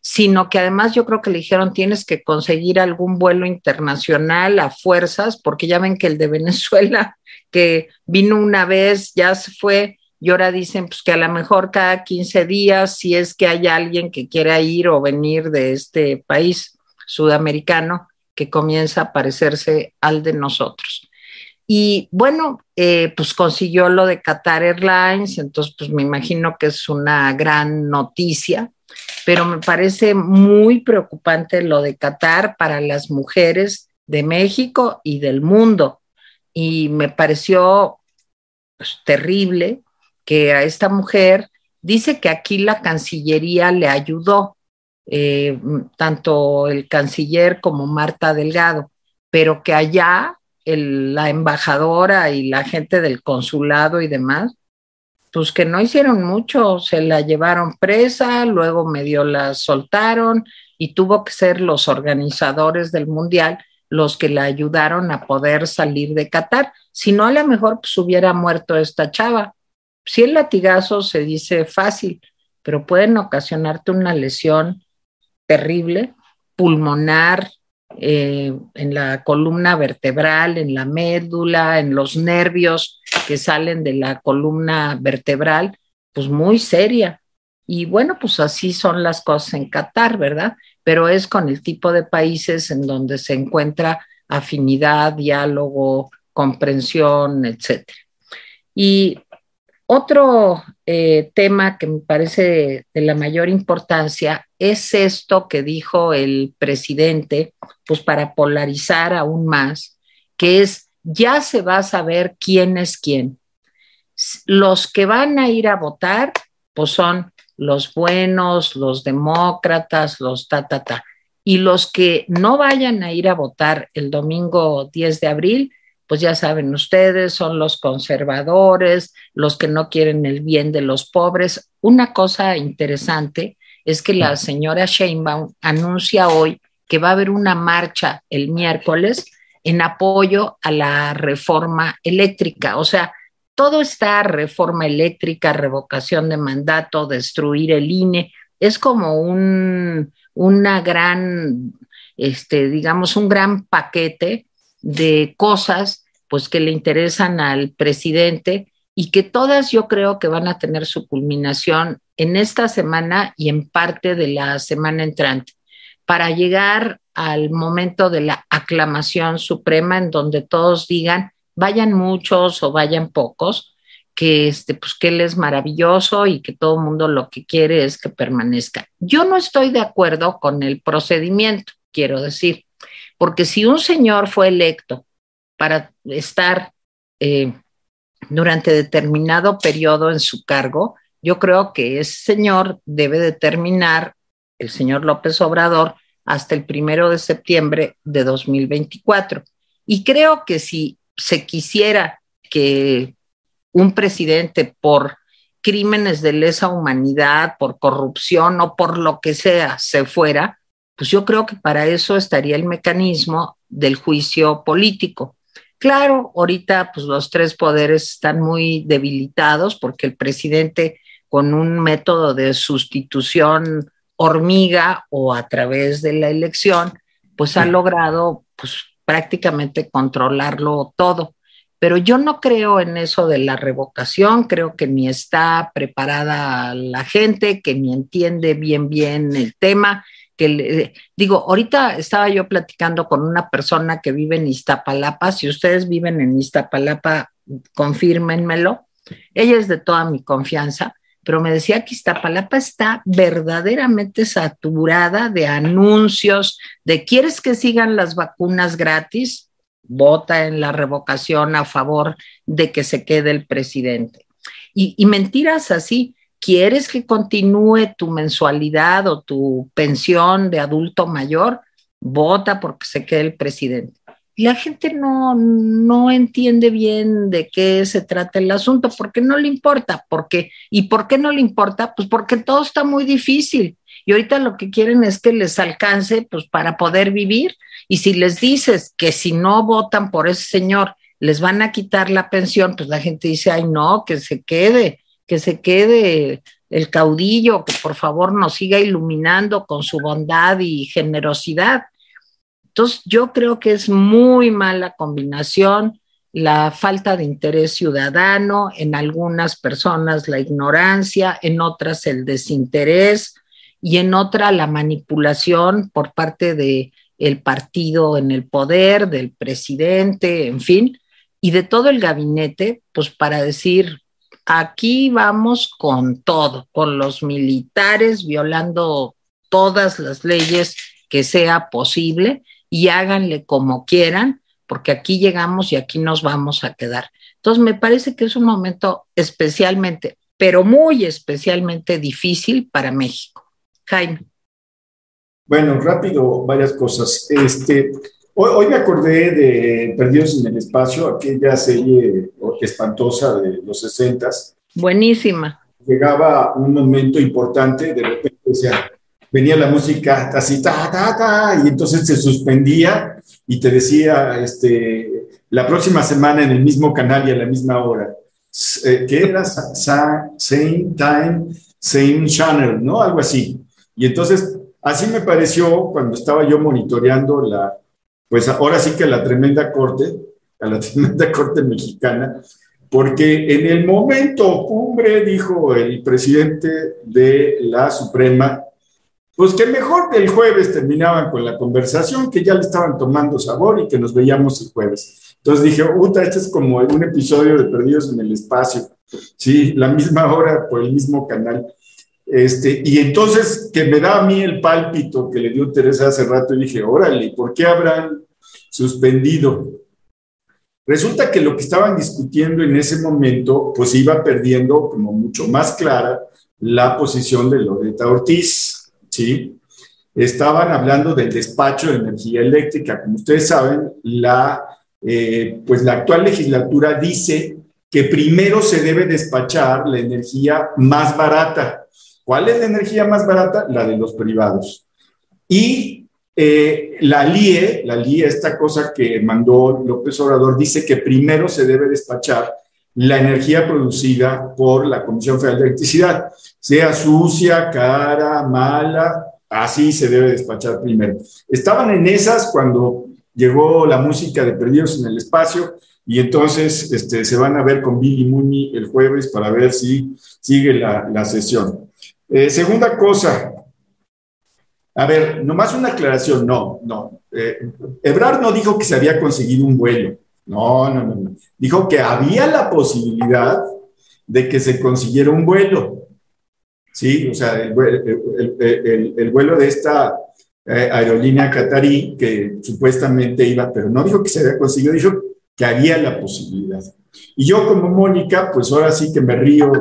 sino que además yo creo que le dijeron tienes que conseguir algún vuelo internacional a fuerzas, porque ya ven que el de Venezuela, que vino una vez, ya se fue, y ahora dicen pues que a lo mejor cada 15 días, si es que hay alguien que quiera ir o venir de este país sudamericano, que comienza a parecerse al de nosotros. Y bueno, eh, pues consiguió lo de Qatar Airlines, entonces pues me imagino que es una gran noticia, pero me parece muy preocupante lo de Qatar para las mujeres de México y del mundo. Y me pareció pues, terrible que a esta mujer dice que aquí la Cancillería le ayudó, eh, tanto el canciller como Marta Delgado, pero que allá la embajadora y la gente del consulado y demás, pues que no hicieron mucho, se la llevaron presa, luego medio la soltaron y tuvo que ser los organizadores del mundial los que la ayudaron a poder salir de Qatar. Si no, a lo mejor pues hubiera muerto esta chava. Si el latigazo se dice fácil, pero pueden ocasionarte una lesión terrible, pulmonar, eh, en la columna vertebral, en la médula, en los nervios que salen de la columna vertebral, pues muy seria. Y bueno, pues así son las cosas en Qatar, ¿verdad? Pero es con el tipo de países en donde se encuentra afinidad, diálogo, comprensión, etc. Y otro eh, tema que me parece de la mayor importancia es esto que dijo el presidente, pues para polarizar aún más, que es ya se va a saber quién es quién. Los que van a ir a votar, pues son los buenos, los demócratas, los ta, ta, ta. Y los que no vayan a ir a votar el domingo 10 de abril, pues ya saben ustedes, son los conservadores, los que no quieren el bien de los pobres. Una cosa interesante es que la señora Sheinbaum anuncia hoy que va a haber una marcha el miércoles en apoyo a la reforma eléctrica. O sea, todo está reforma eléctrica, revocación de mandato, destruir el INE. Es como un, una gran, este, digamos, un gran paquete de cosas pues que le interesan al presidente y que todas yo creo que van a tener su culminación en esta semana y en parte de la semana entrante para llegar al momento de la aclamación suprema en donde todos digan vayan muchos o vayan pocos, que, este, pues, que él es maravilloso y que todo el mundo lo que quiere es que permanezca. Yo no estoy de acuerdo con el procedimiento, quiero decir, porque si un señor fue electo para estar eh, durante determinado periodo en su cargo, yo creo que ese señor debe determinar, el señor López Obrador, hasta el primero de septiembre de 2024. Y creo que si se quisiera que un presidente por crímenes de lesa humanidad, por corrupción o por lo que sea se fuera, pues yo creo que para eso estaría el mecanismo del juicio político. Claro, ahorita pues los tres poderes están muy debilitados porque el presidente con un método de sustitución hormiga o a través de la elección, pues ha logrado pues prácticamente controlarlo todo. Pero yo no creo en eso de la revocación, creo que ni está preparada la gente, que ni entiende bien bien el tema, que digo, ahorita estaba yo platicando con una persona que vive en Iztapalapa, si ustedes viven en Iztapalapa, confírmenmelo, ella es de toda mi confianza, pero me decía que Iztapalapa está verdaderamente saturada de anuncios de ¿quieres que sigan las vacunas gratis? Vota en la revocación a favor de que se quede el presidente. Y, y mentiras así, ¿Quieres que continúe tu mensualidad o tu pensión de adulto mayor? Vota porque se quede el presidente. La gente no, no entiende bien de qué se trata el asunto, porque no le importa, porque, ¿y por qué no le importa? Pues porque todo está muy difícil. Y ahorita lo que quieren es que les alcance pues para poder vivir. Y si les dices que si no votan por ese señor, les van a quitar la pensión, pues la gente dice, ay no, que se quede que se quede el caudillo, que por favor nos siga iluminando con su bondad y generosidad. Entonces, yo creo que es muy mala combinación la falta de interés ciudadano, en algunas personas la ignorancia, en otras el desinterés y en otra la manipulación por parte de el partido en el poder, del presidente, en fin, y de todo el gabinete, pues para decir, Aquí vamos con todo, con los militares violando todas las leyes que sea posible y háganle como quieran, porque aquí llegamos y aquí nos vamos a quedar. Entonces, me parece que es un momento especialmente, pero muy especialmente difícil para México. Jaime. Bueno, rápido, varias cosas. Este, Hoy, me acordé de Perdidos en el Espacio, aquella serie espantosa de los 60 Buenísima. Llegaba un momento importante, de repente venía la música así, ta, ta, ta, y entonces se suspendía y te decía, este, la próxima semana en el mismo canal y a la misma hora. Eh, que era same time, same channel, ¿no? Algo así. Y entonces, así me pareció cuando estaba yo monitoreando la, pues ahora sí que a la tremenda corte, a la tremenda corte mexicana, porque en el momento cumbre, dijo el presidente de la Suprema, pues que mejor el jueves terminaban con la conversación, que ya le estaban tomando sabor y que nos veíamos el jueves. Entonces dije, puta, este es como un episodio de Perdidos en el Espacio, sí, la misma hora por el mismo canal. Este, y entonces que me da a mí el pálpito que le dio Teresa hace rato y dije, órale, ¿por qué habrán suspendido? Resulta que lo que estaban discutiendo en ese momento, pues iba perdiendo como mucho más clara la posición de Loreta Ortiz, ¿sí? Estaban hablando del despacho de energía eléctrica. Como ustedes saben, la, eh, pues la actual legislatura dice que primero se debe despachar la energía más barata, ¿Cuál es la energía más barata? La de los privados. Y eh, la LIE, la LIE, esta cosa que mandó López Obrador, dice que primero se debe despachar la energía producida por la Comisión Federal de Electricidad, sea sucia, cara, mala, así se debe despachar primero. Estaban en esas cuando llegó la música de Perdidos en el Espacio y entonces este, se van a ver con Billy Mooney el jueves para ver si sigue la, la sesión. Eh, segunda cosa, a ver, nomás una aclaración, no, no. Eh, Ebrard no dijo que se había conseguido un vuelo, no, no, no, no. Dijo que había la posibilidad de que se consiguiera un vuelo. Sí, o sea, el, vuelo de esta eh, aerolínea catarí que supuestamente iba, pero no dijo que se había conseguido, dijo que había la posibilidad. Y yo como Mónica, pues ahora sí que me río,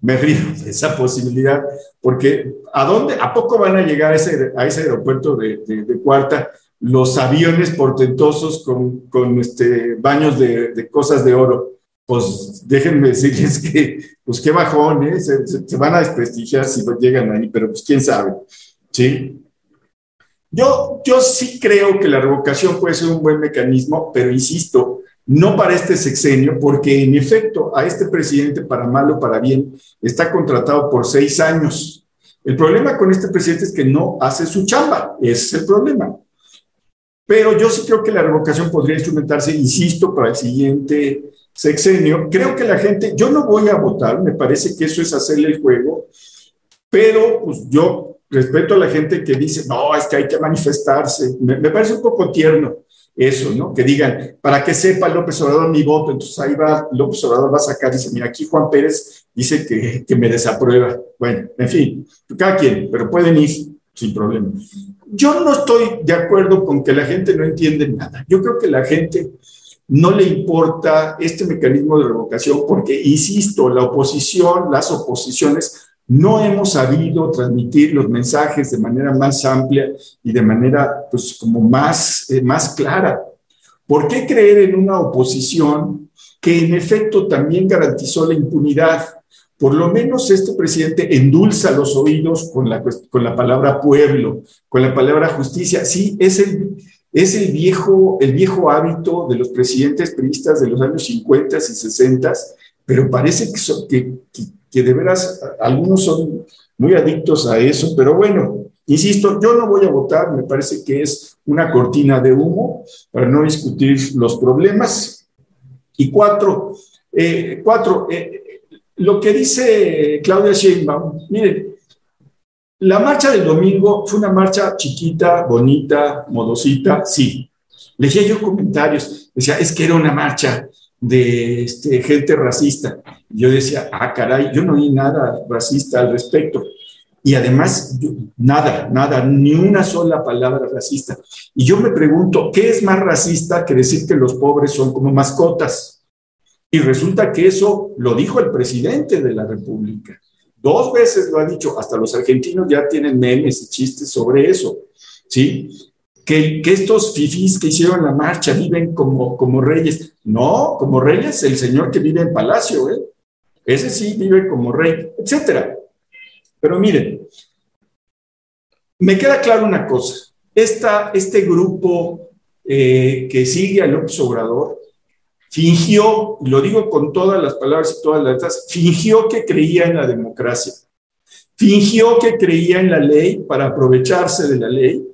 me río de esa posibilidad, porque ¿a dónde, a poco van a llegar a ese, aeropuerto de, de, Cuarta los aviones portentosos con, con este, baños de, de, cosas de oro? Pues déjenme decirles que, pues qué bajón, ¿eh? se, van a desprestigiar si llegan ahí, pero pues quién sabe, ¿sí? Yo, yo sí creo que la revocación puede ser un buen mecanismo, pero insisto, no para este sexenio, porque en efecto a este presidente, para mal o para bien, está contratado por seis años. El problema con este presidente es que no hace su chamba, ese es el problema. Pero yo sí creo que la revocación podría instrumentarse, insisto, para el siguiente sexenio. Creo que la gente, yo no voy a votar, me parece que eso es hacerle el juego, pero pues yo respeto a la gente que dice, no, es que hay que manifestarse. Me, me parece un poco tierno eso, ¿no? Que digan, para que sepa López Obrador mi voto, entonces ahí va, López Obrador va a sacar, dice, mira, aquí Juan Pérez dice que, que me desaprueba. Bueno, en fin, cada quien, pero pueden ir sin problema. Yo no estoy de acuerdo con que la gente no entiende nada. Yo creo que la gente no le importa este mecanismo de revocación porque, insisto, la oposición, las oposiciones no hemos sabido transmitir los mensajes de manera más amplia y de manera, pues, como más, eh, más clara. ¿Por qué creer en una oposición que en efecto también garantizó la impunidad? Por lo menos este presidente endulza los oídos con la, con la palabra pueblo, con la palabra justicia. Sí, es el, es el viejo, el viejo hábito de los presidentes periodistas de los años 50 y 60, pero parece que de veras algunos son muy adictos a eso, pero bueno, insisto, yo no voy a votar, me parece que es una cortina de humo para no discutir los problemas. Y cuatro, eh, cuatro eh, lo que dice Claudia Sheinbaum, miren, la marcha del domingo fue una marcha chiquita, bonita, modosita, sí. Leía yo comentarios, decía, es que era una marcha de este, gente racista. Yo decía, ah, caray, yo no oí nada racista al respecto. Y además, nada, nada, ni una sola palabra racista. Y yo me pregunto, ¿qué es más racista que decir que los pobres son como mascotas? Y resulta que eso lo dijo el presidente de la República. Dos veces lo ha dicho, hasta los argentinos ya tienen memes y chistes sobre eso. ¿Sí? que, estos fifís que hicieron la marcha viven como, como reyes. No, como reyes el señor que vive en palacio, ¿eh? Ese sí vive como rey, etcétera. Pero miren, me queda claro una cosa. Esta, este grupo eh, que sigue a López Obrador fingió, lo digo con todas las palabras y todas las letras, fingió que creía en la democracia. Fingió que creía en la ley para aprovecharse de la ley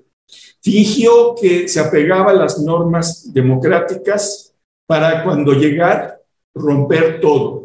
fingió que se apegaba a las normas democráticas para cuando llegar romper todo.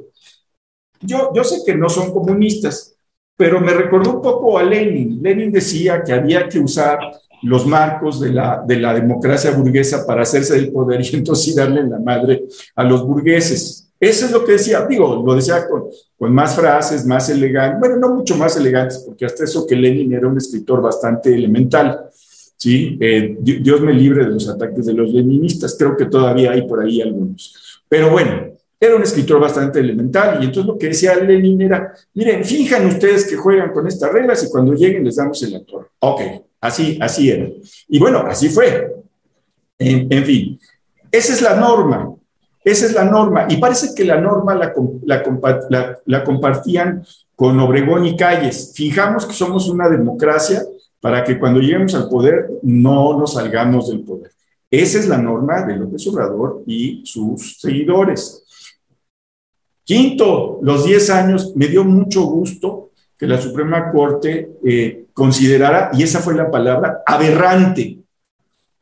Yo, yo sé que no son comunistas, pero me recordó un poco a Lenin. Lenin decía que había que usar los marcos de la, de la democracia burguesa para hacerse del poder y entonces darle la madre a los burgueses. Eso es lo que decía, digo, lo decía con, con más frases, más elegantes, bueno, no mucho más elegantes, porque hasta eso que Lenin era un escritor bastante elemental, ¿sí? Eh, Dios me libre de los ataques de los leninistas, creo que todavía hay por ahí algunos. Pero bueno, era un escritor bastante elemental y entonces lo que decía Lenin era, miren, fijan ustedes que juegan con estas reglas y cuando lleguen les damos el actor. Ok, así, así era. Y bueno, así fue. En, fin, esa es la norma, esa es la norma. Y parece que la norma la, la, la compartían con Obregón y Calles. Fijamos que somos una democracia para que cuando lleguemos al poder no nos salgamos del poder. Esa es la norma de López Obrador y sus seguidores. Quinto, los 10 años, me dio mucho gusto que la Suprema Corte eh, considerara, y esa fue la palabra, aberrante,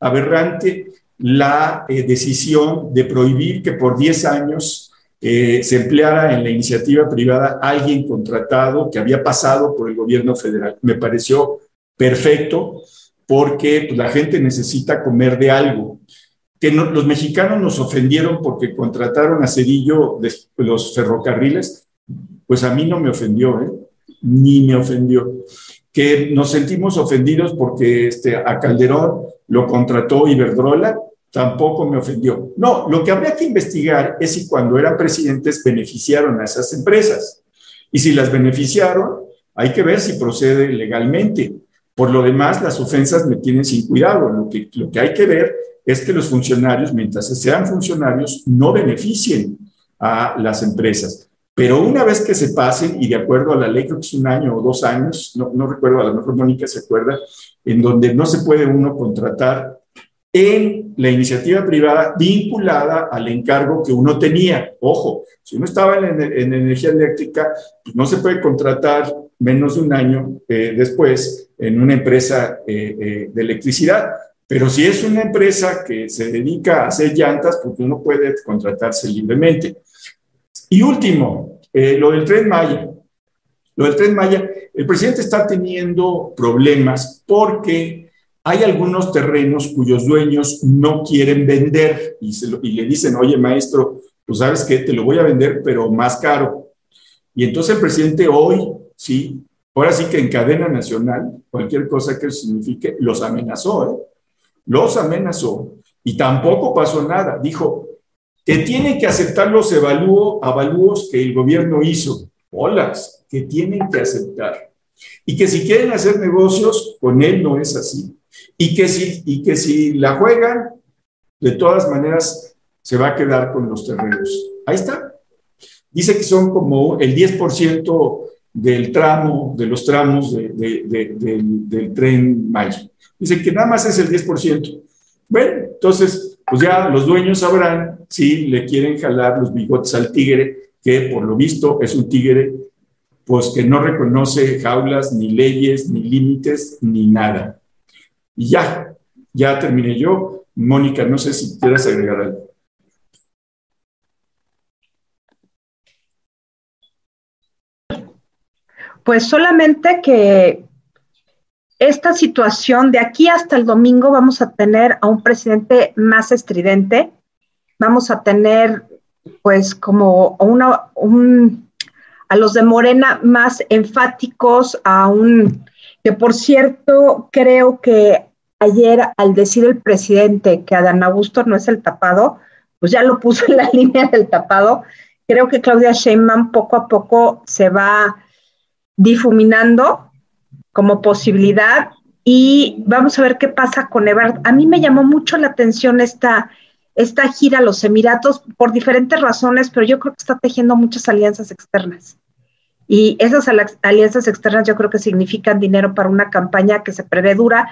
aberrante la eh, decisión de prohibir que por 10 años eh, se empleara en la iniciativa privada alguien contratado que había pasado por el gobierno federal. Me pareció perfecto, porque pues, la gente necesita comer de algo. Que los mexicanos nos ofendieron porque contrataron a Cedillo de los ferrocarriles. pues a mí no me ofendió, ¿eh? ni me ofendió. Que nos sentimos ofendidos porque este, a Calderón lo contrató Iberdrola, tampoco me ofendió. No, lo que habría que investigar es si cuando eran presidentes beneficiaron a esas empresas. Y si las beneficiaron, hay que ver si procede legalmente. Por lo demás, las ofensas me tienen sin cuidado. Lo que, lo que hay que ver es que los funcionarios, mientras sean funcionarios, no beneficien a las empresas. Pero una vez que se pasen, y de acuerdo a la ley, que es un año o dos años, no, no recuerdo, a lo mejor Mónica se acuerda, en donde no se puede uno contratar en la iniciativa privada vinculada al encargo que uno tenía. Ojo, si uno estaba en, energía eléctrica, pues no se puede contratar menos de un año eh, después en una empresa eh, eh, de electricidad. Pero si es una empresa que se dedica a hacer llantas, pues uno puede contratarse libremente. Y último, lo del tren Maya. Lo del tren Maya, el presidente está teniendo problemas porque hay algunos terrenos cuyos dueños no quieren vender y, le dicen, oye maestro, pues sabes que te lo voy a vender, pero más caro. Y entonces el presidente hoy, sí, ahora sí que en cadena nacional, cualquier cosa que signifique, los amenazó, ¿eh? Los amenazó y tampoco pasó nada. Dijo que tienen que aceptar los avalúos que el gobierno hizo. Holas, que tienen que aceptar. Y que si quieren hacer negocios, con él no es así y que si, y que si la juegan, de todas maneras se va a quedar con los terrenos. Ahí está. Dice que son como el 10% del tramo, de los tramos del, tren Maya. Dice que nada más es el 10%. Bueno, entonces, pues ya los dueños sabrán si le quieren jalar los bigotes al tigre, que por lo visto es un tigre, pues que no reconoce jaulas, ni leyes, ni límites, ni nada. Y ya, ya terminé yo. Mónica, no sé si quieres agregar algo. Pues solamente que esta situación de aquí hasta el domingo vamos a tener a un presidente más estridente, vamos a tener pues como una, un, a los de Morena más enfáticos, a un, que por cierto creo que ayer al decir el presidente que Adán Augusto no es el tapado, pues ya lo puso en la línea del tapado. Creo que Claudia Sheinbaum poco a poco se va difuminando como posibilidad y vamos a ver qué pasa con Ebrard. A mí me llamó mucho la atención esta, esta gira a los Emiratos por diferentes razones, pero yo creo que está tejiendo muchas alianzas externas. Y esas alianzas externas yo creo que significan dinero para una campaña que se prevé dura,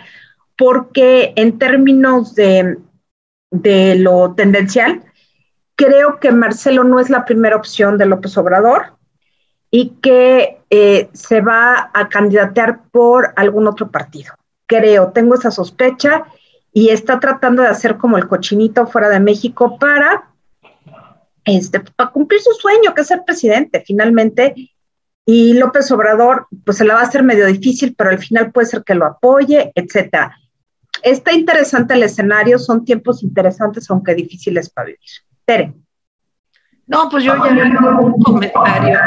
porque en términos de, lo tendencial, creo que Marcelo no es la primera opción de López Obrador y que eh, se va a candidatear por algún otro partido. Creo, tengo esa sospecha y está tratando de hacer como el cochinito fuera de México para, este, para cumplir su sueño, que es ser presidente finalmente. Y López Obrador, pues se la va a hacer medio difícil, pero al final puede ser que lo apoye, etcétera está interesante el escenario, son tiempos interesantes, aunque difíciles para vivir. Tere. No, pues yo ya tengo un comentario.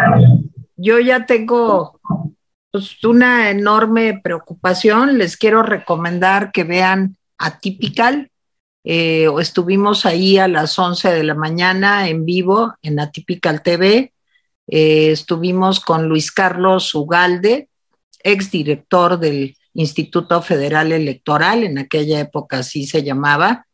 Yo ya tengo pues, una enorme preocupación. Les quiero recomendar que vean Atypical. Eh, estuvimos ahí a las 11 de la mañana en vivo en Atypical TV. Eh, estuvimos con Luis Carlos Ugalde, exdirector del Instituto Federal Electoral, en aquella época así se llamaba,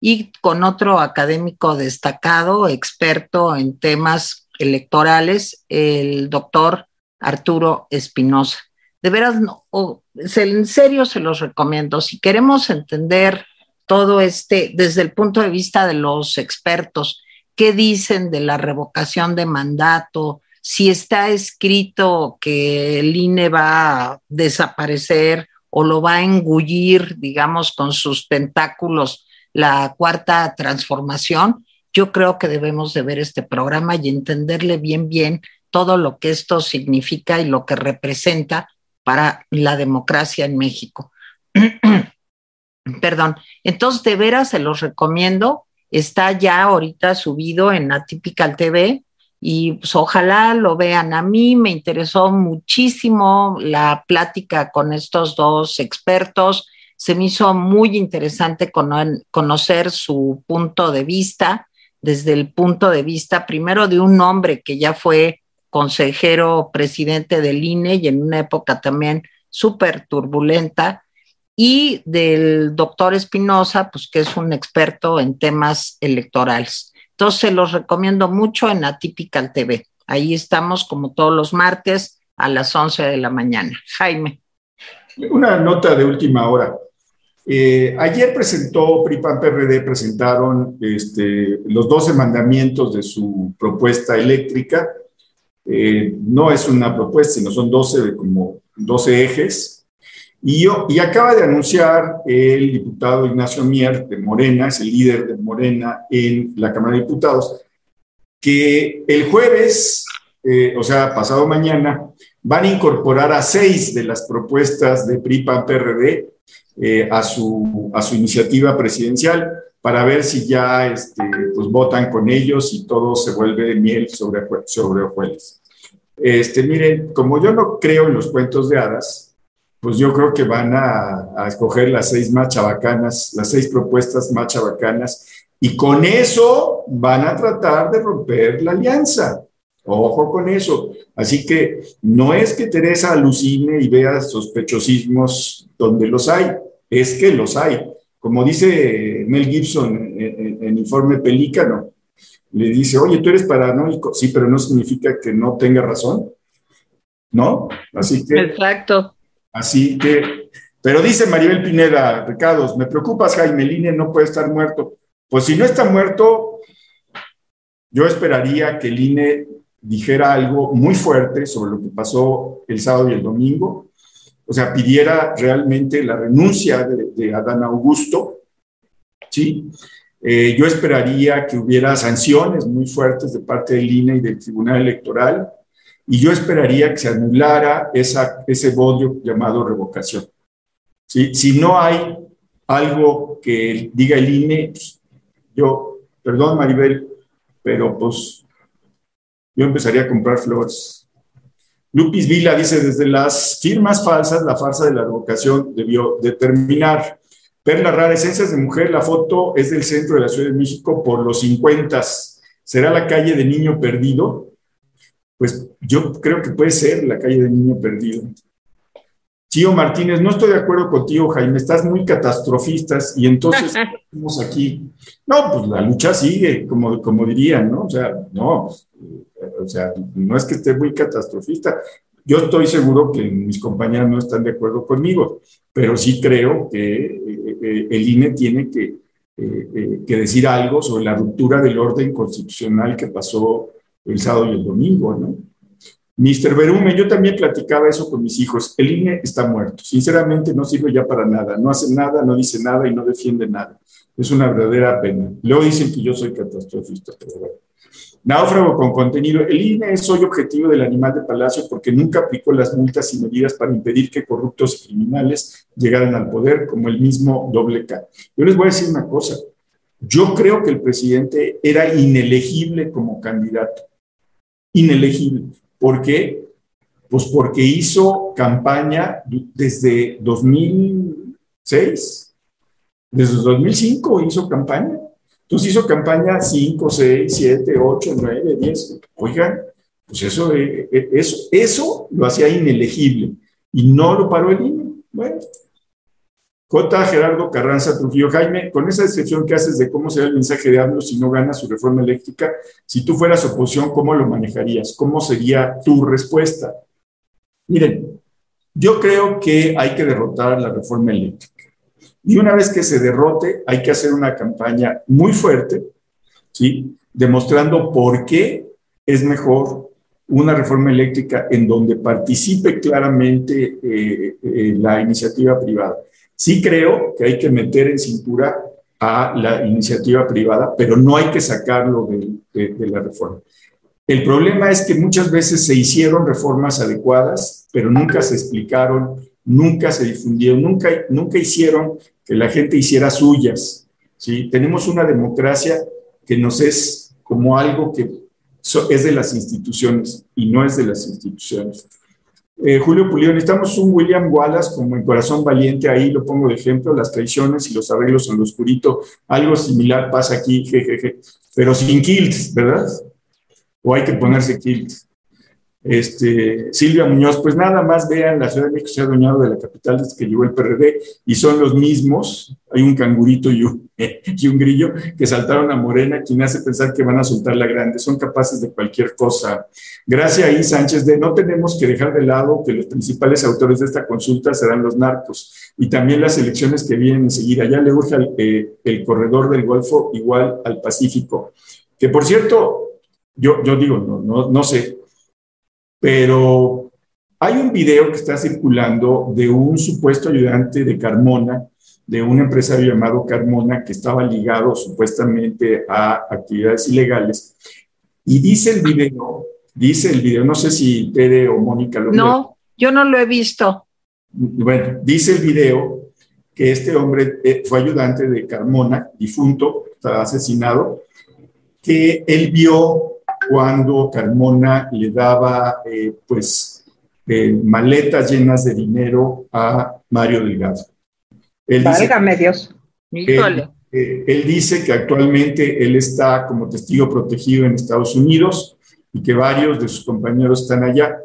y con otro académico destacado, experto en temas electorales, el doctor Arturo Espinosa. De veras, en serio se los recomiendo. Si queremos entender todo este desde el punto de vista de los expertos, qué dicen de la revocación de mandato, si está escrito que el INE va a desaparecer o lo va a engullir, digamos, con sus tentáculos la cuarta transformación, yo creo que debemos de ver este programa y entenderle bien, bien todo lo que esto significa y lo que representa para la democracia en México. Perdón. Entonces, de veras se los recomiendo. Está ya ahorita subido en Atypical TV y pues ojalá lo vean. A mí me interesó muchísimo la plática con estos dos expertos. Se me hizo muy interesante conocer su punto de vista, desde el punto de vista primero de un hombre que ya fue consejero presidente del INE y en una época también súper turbulenta, y del doctor Espinosa, pues que es un experto en temas electorales. Entonces, los recomiendo mucho en Atypical TV. Ahí estamos como todos los martes a las 11 de la mañana. Jaime. Una nota de última hora. Eh, ayer presentó PRIPAN PRD, presentaron este, los 12 mandamientos de su propuesta eléctrica. Eh, no es una propuesta, sino son 12 como 12 ejes y, yo, y acaba de anunciar el diputado Ignacio Mier de Morena, es el líder de Morena en la Cámara de Diputados, que el jueves, eh, o sea, pasado mañana, van a incorporar a seis de las propuestas de PRI-PAN-PRD eh, a, su, a su iniciativa presidencial para ver si ya este, pues, votan con ellos y todo se vuelve miel sobre, sobre hojuelas. Este, miren, como yo no creo en los cuentos de hadas, pues yo creo que van a, escoger las seis más chabacanas, las seis propuestas más chabacanas, y con eso van a tratar de romper la alianza. Ojo con eso. Así que no es que Teresa alucine y vea sospechosismos donde los hay, es que los hay. Como dice Mel Gibson en, en Informe Pelícano, le dice, oye, tú eres paranoico. Sí, pero no significa que no tenga razón. ¿No? Así que. Exacto. Así que, pero dice Maribel Pineda, Ricardo, me preocupas, Jaime Line no puede estar muerto. Pues si no está muerto, yo esperaría que el INE dijera algo muy fuerte sobre lo que pasó el sábado y el domingo, o sea, pidiera realmente la renuncia de, Adán Augusto, ¿sí? Eh, yo esperaría que hubiera sanciones muy fuertes de parte del INE y del Tribunal Electoral, y yo esperaría que se anulara esa, ese bodio llamado revocación. ¿Sí? Si no hay algo que diga el INE, pues, yo, perdón Maribel, pero pues yo empezaría a comprar flores. Lupis Vila dice, desde las firmas falsas, la farsa de la revocación debió determinar. Perla rara, esencias de mujer, la foto es del centro de la Ciudad de México por los 50. ¿Será la calle de Niño Perdido? pues yo creo que puede ser la calle del niño perdido. Chío Martínez, no estoy de acuerdo contigo, Jaime, estás muy catastrofista y entonces estamos aquí. No, pues la lucha sigue, como, como dirían, ¿no? O sea, no, o sea, no es que esté muy catastrofista. Yo estoy seguro que mis compañeros no están de acuerdo conmigo, pero sí creo que eh, eh, el INE tiene que, eh, que decir algo sobre la ruptura del orden constitucional que pasó el sábado y el domingo, ¿no? Mister Berume, yo también platicaba eso con mis hijos. El INE está muerto. Sinceramente no sirve ya para nada. No hace nada, no dice nada y no defiende nada. Es una verdadera pena. Luego dicen que yo soy catastrofista, pero bueno. Náufrago con contenido. El INE es hoy objetivo del animal de palacio porque nunca aplicó las multas y medidas para impedir que corruptos y criminales llegaran al poder, como el mismo doble K. Yo les voy a decir una cosa. Yo creo que el presidente era inelegible como candidato inelegible. ¿Por qué? Pues porque hizo campaña desde 2006, desde 2005 hizo campaña. Entonces hizo campaña 5, 6, 7, 8, 9, 10. Oigan, pues eso, eh, eh, eso, eso lo hacía inelegible y no lo paró el INE. Bueno, J. Gerardo Carranza Trujillo. Jaime, con esa descripción que haces de cómo será el mensaje de AMLO si no gana su reforma eléctrica, si tú fueras oposición, ¿cómo lo manejarías? ¿Cómo sería tu respuesta? Miren, yo creo que hay que derrotar la reforma eléctrica. Y una vez que se derrote, hay que hacer una campaña muy fuerte, ¿sí? Demostrando por qué es mejor una reforma eléctrica en donde participe claramente eh, eh, la iniciativa privada Sí creo que hay que meter en cintura a la iniciativa privada, pero no hay que sacarlo de, la reforma. El problema es que muchas veces se hicieron reformas adecuadas, pero nunca se explicaron, nunca se difundieron, nunca, nunca hicieron que la gente hiciera suyas. ¿sí? Tenemos una democracia que nos es como algo que es de las instituciones y no es de las instituciones. Eh, Julio Pulido, necesitamos un William Wallace como en Corazón Valiente, ahí lo pongo de ejemplo, las traiciones y los arreglos en lo oscurito, algo similar pasa aquí, jejeje, pero sin kilt, ¿verdad? O hay que ponerse kilt. Este, Silvia Muñoz, pues nada más vean, la Ciudad de México se ha adueñado de la capital desde que llegó el PRD y son los mismos, hay un cangurito y un, grillo que saltaron a Morena, quien hace pensar que van a soltar la grande, son capaces de cualquier cosa. Gracias ahí, Sánchez, de no tenemos que dejar de lado que los principales autores de esta consulta serán los narcos y también las elecciones que vienen enseguida. Ya le urge eh, el corredor del Golfo igual al Pacífico, que por cierto, yo, digo, no sé, pero hay un video que está circulando de un supuesto ayudante de Carmona, de un empresario llamado Carmona, que estaba ligado supuestamente a actividades ilegales. Y dice el video, dice el video, no sé si Tere o Mónica lo No, yo no lo he visto. Bueno, dice el video que este hombre eh, fue ayudante de Carmona, difunto, estaba asesinado, que él vio cuando Carmona le daba eh, pues eh, maletas llenas de dinero a Mario Delgado. Él Válgame Dios. Él, eh, él dice que actualmente él está como testigo protegido en Estados Unidos y que varios de sus compañeros están allá.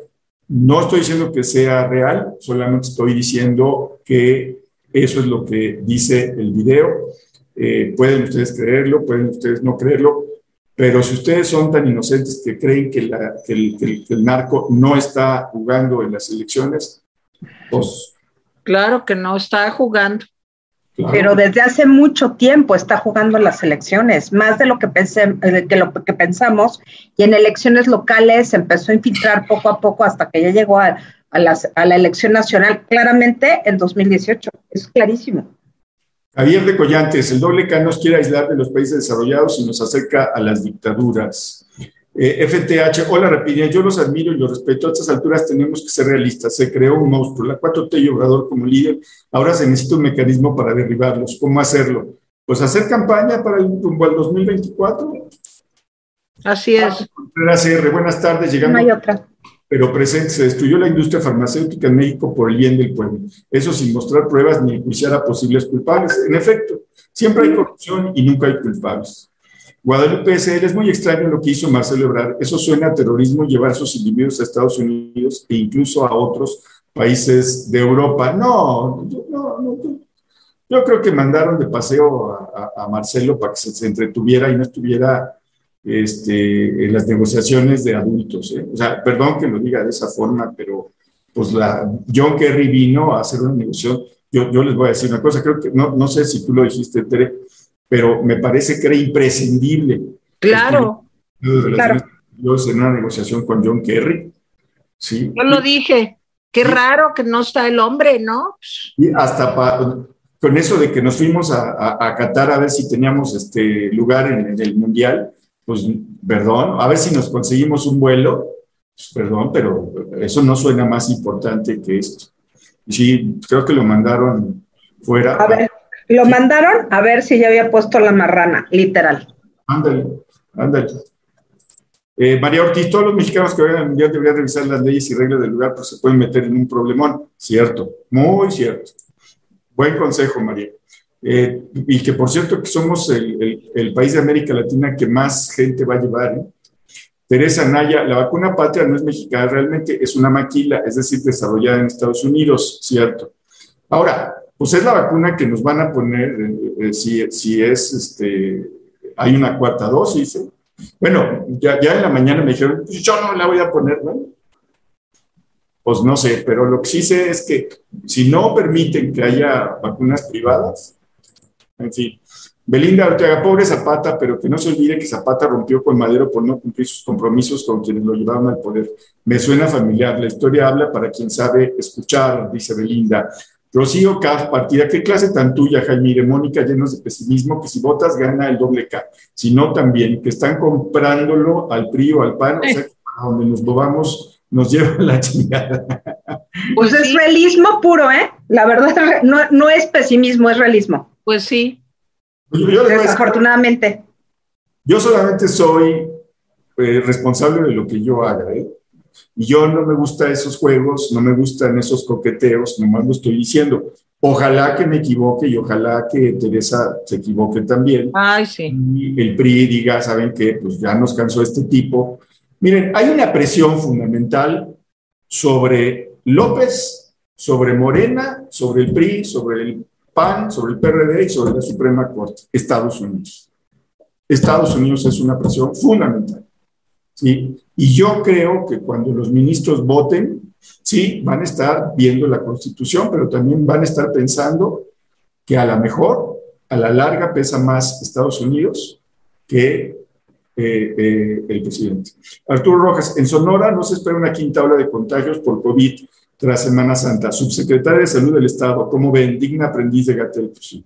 No estoy diciendo que sea real, solamente estoy diciendo que eso es lo que dice el video. pueden ustedes creerlo, pueden ustedes no creerlo, pero si ustedes son tan inocentes que creen que, el, narco no está jugando en las elecciones, pues... Claro que no está jugando. Pero desde hace mucho tiempo está jugando en las elecciones, más de lo que, pensé, eh, que lo que pensamos, y en elecciones locales empezó a infiltrar poco a poco hasta que ya llegó a, a la elección nacional, claramente en 2018, es clarísimo. Javier de Collantes, el doble K nos quiere aislar de los países desarrollados y nos acerca a las dictaduras. FTH, eh, hola Rapidia, yo los admiro y los respeto. A estas alturas tenemos que ser realistas. Se creó un monstruo, la 4T y Obrador como líder. Ahora se necesita un mecanismo para derribarlos. ¿Cómo hacerlo? Pues hacer campaña para el rumbo al 2024. Así es. Buenas tardes. Llegando. No hay otra pero presente, se destruyó la industria farmacéutica en México por el bien del pueblo. Eso sin mostrar pruebas ni enjuiciar a posibles culpables. En efecto, siempre hay corrupción y nunca hay culpables. Guadalupe SL es muy extraño lo que hizo Marcelo Ebrard. Eso suena a terrorismo llevar a sus individuos a Estados Unidos e incluso a otros países de Europa. No, no, no, yo creo que mandaron de paseo a, a Marcelo para que se entretuviera y no estuviera este, en las negociaciones de adultos. ¿eh? O sea, perdón que lo diga de esa forma, pero pues la, John Kerry vino a hacer una negociación. Yo, yo les voy a decir una cosa, creo que no, no sé si tú lo dijiste, Tere, pero me parece que era imprescindible. Claro. claro. en una negociación con John Kerry. Sí. Yo lo dije. Qué raro que no está el hombre, ¿no? Y hasta con eso de que nos fuimos a, a, a, Qatar a ver si teníamos este lugar en, en el Mundial, pues perdón, a ver si nos conseguimos un vuelo, pues, perdón, pero eso no suena más importante que esto. Y sí, creo que lo mandaron fuera. A ver, lo mandaron a ver si ya había puesto la marrana, literal. Ándale, ándale. Eh, María Ortiz, todos los mexicanos que vayan al mundial deberían revisar las leyes y reglas del lugar, pues se pueden meter en un problemón. Cierto, muy cierto. Buen consejo, María. Eh, y que por cierto que somos el, país de América Latina que más gente va a llevar. ¿eh? Teresa Naya, la vacuna patria no es mexicana, realmente es una maquila, es decir, desarrollada en Estados Unidos, ¿cierto? Ahora, pues es la vacuna que nos van a poner eh, si, si, es, este, hay una cuarta dosis. Bueno, ya, ya en la mañana me dijeron, pues yo no la voy a poner, ¿no? Pues no sé, pero lo que sí sé es que si no permiten que haya vacunas privadas, en fin. Belinda Ortega, pobre Zapata, pero que no se olvide que Zapata rompió con Madero por no cumplir sus compromisos con quienes lo llevaron al poder. Me suena familiar, la historia habla para quien sabe escuchar, dice Belinda. Rocío K, partida, ¿qué clase tan tuya, Jaime? Mónica, llenos de pesimismo, que si votas gana el doble K. Si no, también, que están comprándolo al PRI o al PAN, o sea, a donde nos movamos nos lleva la chingada. Pues, es realismo puro, ¿eh? La verdad, no, no es pesimismo, es realismo. Pues sí. Desafortunadamente. Yo solamente soy eh, responsable de lo que yo haga. ¿eh? Y yo no me gusta esos juegos, no me gustan esos coqueteos, nomás lo estoy diciendo. Ojalá que me equivoque y ojalá que Teresa se equivoque también. Ay, sí. Y el PRI diga, ¿saben qué? Pues ya nos cansó este tipo. Miren, hay una presión fundamental sobre López, sobre Morena, sobre el PRI, sobre el PAN, sobre el PRD y sobre la Suprema Corte, Estados Unidos. Estados Unidos es una presión fundamental. ¿sí? Y yo creo que cuando los ministros voten, sí, van a estar viendo la Constitución, pero también van a estar pensando que a lo mejor, a la larga, pesa más Estados Unidos que eh, eh, el presidente. Arturo Rojas, en Sonora no se espera una quinta ola de contagios por COVID tras Semana Santa. Subsecretaria de Salud del Estado, ¿cómo ven? Digna aprendiz de Gatel. Pues sí.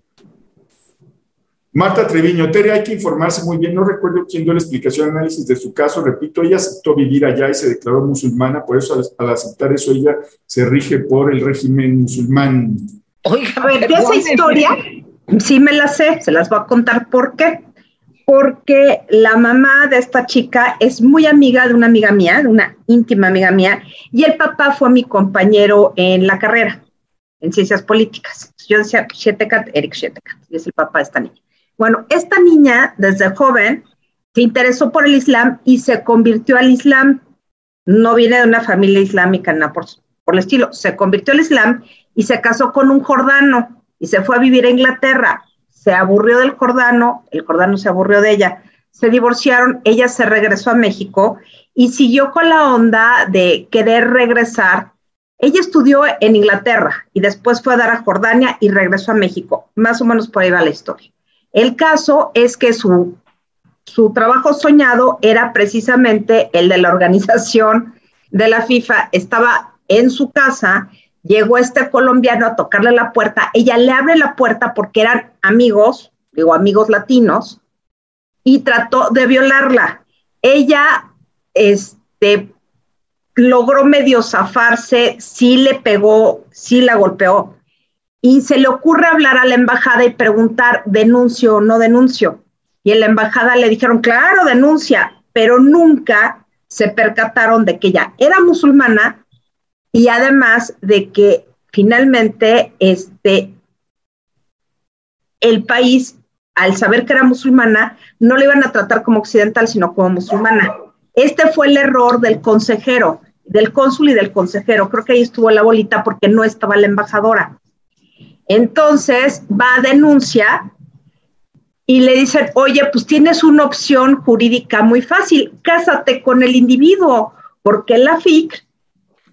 Marta Treviño, Tere, hay que informarse muy bien. No recuerdo quién dio la explicación, análisis de su caso. Repito, ella aceptó vivir allá y se declaró musulmana, por eso al, aceptar eso ella se rige por el régimen musulmán. Oiga, a ver, de esa historia, sí me la sé, se las voy a contar por qué. Porque la mamá de esta chica es muy amiga de una amiga mía, de una íntima amiga mía, y el papá fue mi compañero en la carrera, en ciencias políticas. Yo decía Shetekat, Eric Shetekat, es el papá de esta niña. Bueno, esta niña desde joven se interesó por el Islam y se convirtió al Islam. No viene de una familia islámica, nada por, por el estilo. Se convirtió al Islam y se casó con un jordano y se fue a vivir a Inglaterra. Se aburrió del jordano, el jordano se aburrió de ella. Se divorciaron, ella se regresó a México y siguió con la onda de querer regresar. Ella estudió en Inglaterra y después fue a dar a Jordania y regresó a México. Más o menos por ahí va la historia. El caso es que su, su trabajo soñado era precisamente el de la organización de la FIFA. Estaba en su casa, llegó este colombiano a tocarle la puerta, ella le abre la puerta porque eran amigos, digo amigos latinos, y trató de violarla. Ella, este, logró medio zafarse, sí le pegó, sí la golpeó, y se le ocurre hablar a la embajada y preguntar, denuncio o no denuncio. Y en la embajada le dijeron, claro, denuncia, pero nunca se percataron de que ella era musulmana y además de que finalmente este, el país, al saber que era musulmana, no le iban a tratar como occidental, sino como musulmana. Este fue el error del consejero, del cónsul y del consejero. Creo que ahí estuvo la bolita porque no estaba la embajadora. Entonces va a denuncia y le dicen, oye, pues tienes una opción jurídica muy fácil, cásate con el individuo, porque la FIC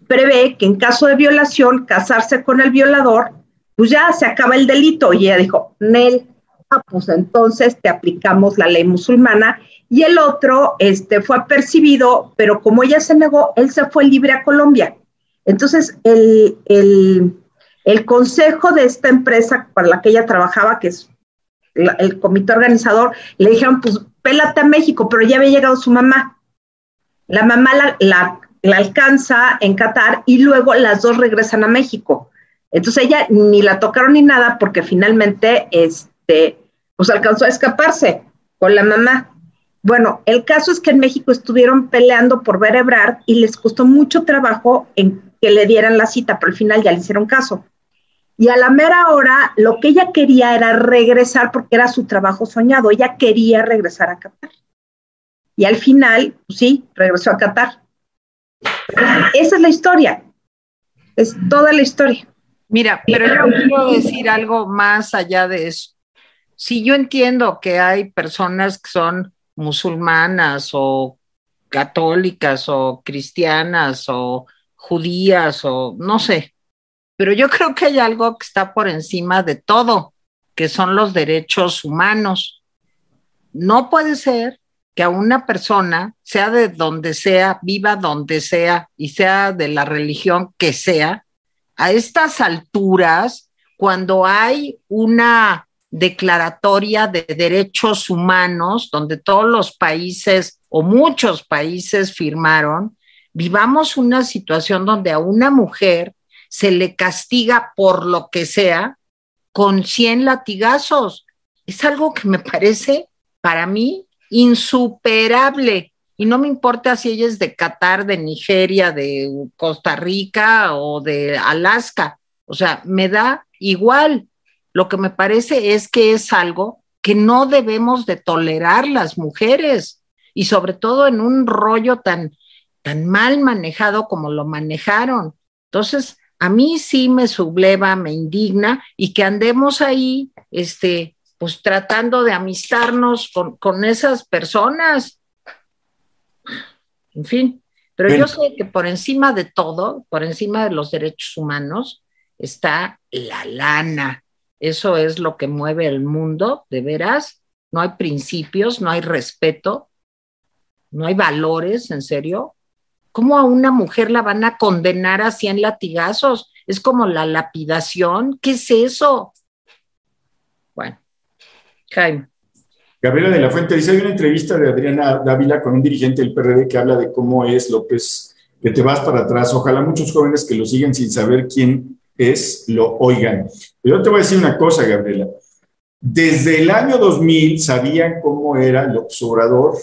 prevé que en caso de violación, casarse con el violador, pues ya se acaba el delito. Y ella dijo, Nel, ah, pues entonces te aplicamos la ley musulmana. Y el otro este, fue percibido, pero como ella se negó, él se fue libre a Colombia. Entonces, el, el el consejo de esta empresa para la que ella trabajaba, que es el comité organizador, le dijeron, pues pélate a México, pero ya había llegado su mamá. La mamá la, alcanza en Qatar y luego las dos regresan a México. Entonces ella ni la tocaron ni nada porque finalmente este, pues alcanzó a escaparse con la mamá. Bueno, el caso es que en México estuvieron peleando por ver Ebrard y les costó mucho trabajo en que le dieran la cita, pero al final ya le hicieron caso. Y a la mera hora, lo que ella quería era regresar porque era su trabajo soñado. Ella quería regresar a Qatar. Y al final, pues sí, regresó a Qatar. Esa es la historia. Es toda la historia. Mira, pero yo quiero decir algo más allá de eso. Si yo entiendo que hay personas que son musulmanas o católicas o cristianas o judías o no sé, pero yo creo que hay algo que está por encima de todo, que son los derechos humanos. No puede ser que a una persona, sea de donde sea, viva donde sea y sea de la religión que sea, a estas alturas, cuando hay una declaratoria de derechos humanos, donde todos los países o muchos países firmaron, vivamos una situación donde a una mujer se le castiga por lo que sea con 100 latigazos. Es algo que me parece para mí insuperable. y no me importa si ella es de Qatar, de Nigeria, de Costa Rica o de Alaska. O sea, me da igual. Lo que me parece es que es algo que no debemos de tolerar las mujeres y sobre todo en un rollo tan, tan mal manejado como lo manejaron. Entonces, a mí sí me subleva, me indigna y que andemos ahí, este, pues tratando de amistarnos con, con esas personas. En fin, pero yo sé que por encima de todo, por encima de los derechos humanos, está la lana. Eso es lo que mueve el mundo, de veras. No hay principios, no hay respeto, no hay valores, en serio. ¿Cómo a una mujer la van a condenar a 100 latigazos? Es como la lapidación. ¿Qué es eso? Jaime. Gabriela de la Fuente dice, hay una entrevista de Adriana Dávila con un dirigente del PRD que habla de cómo es López, que te vas para atrás. Ojalá muchos jóvenes que lo siguen sin saber quién es, lo oigan. Pero yo te voy a decir una cosa, Gabriela. Desde el año 2000 sabían cómo era López Obrador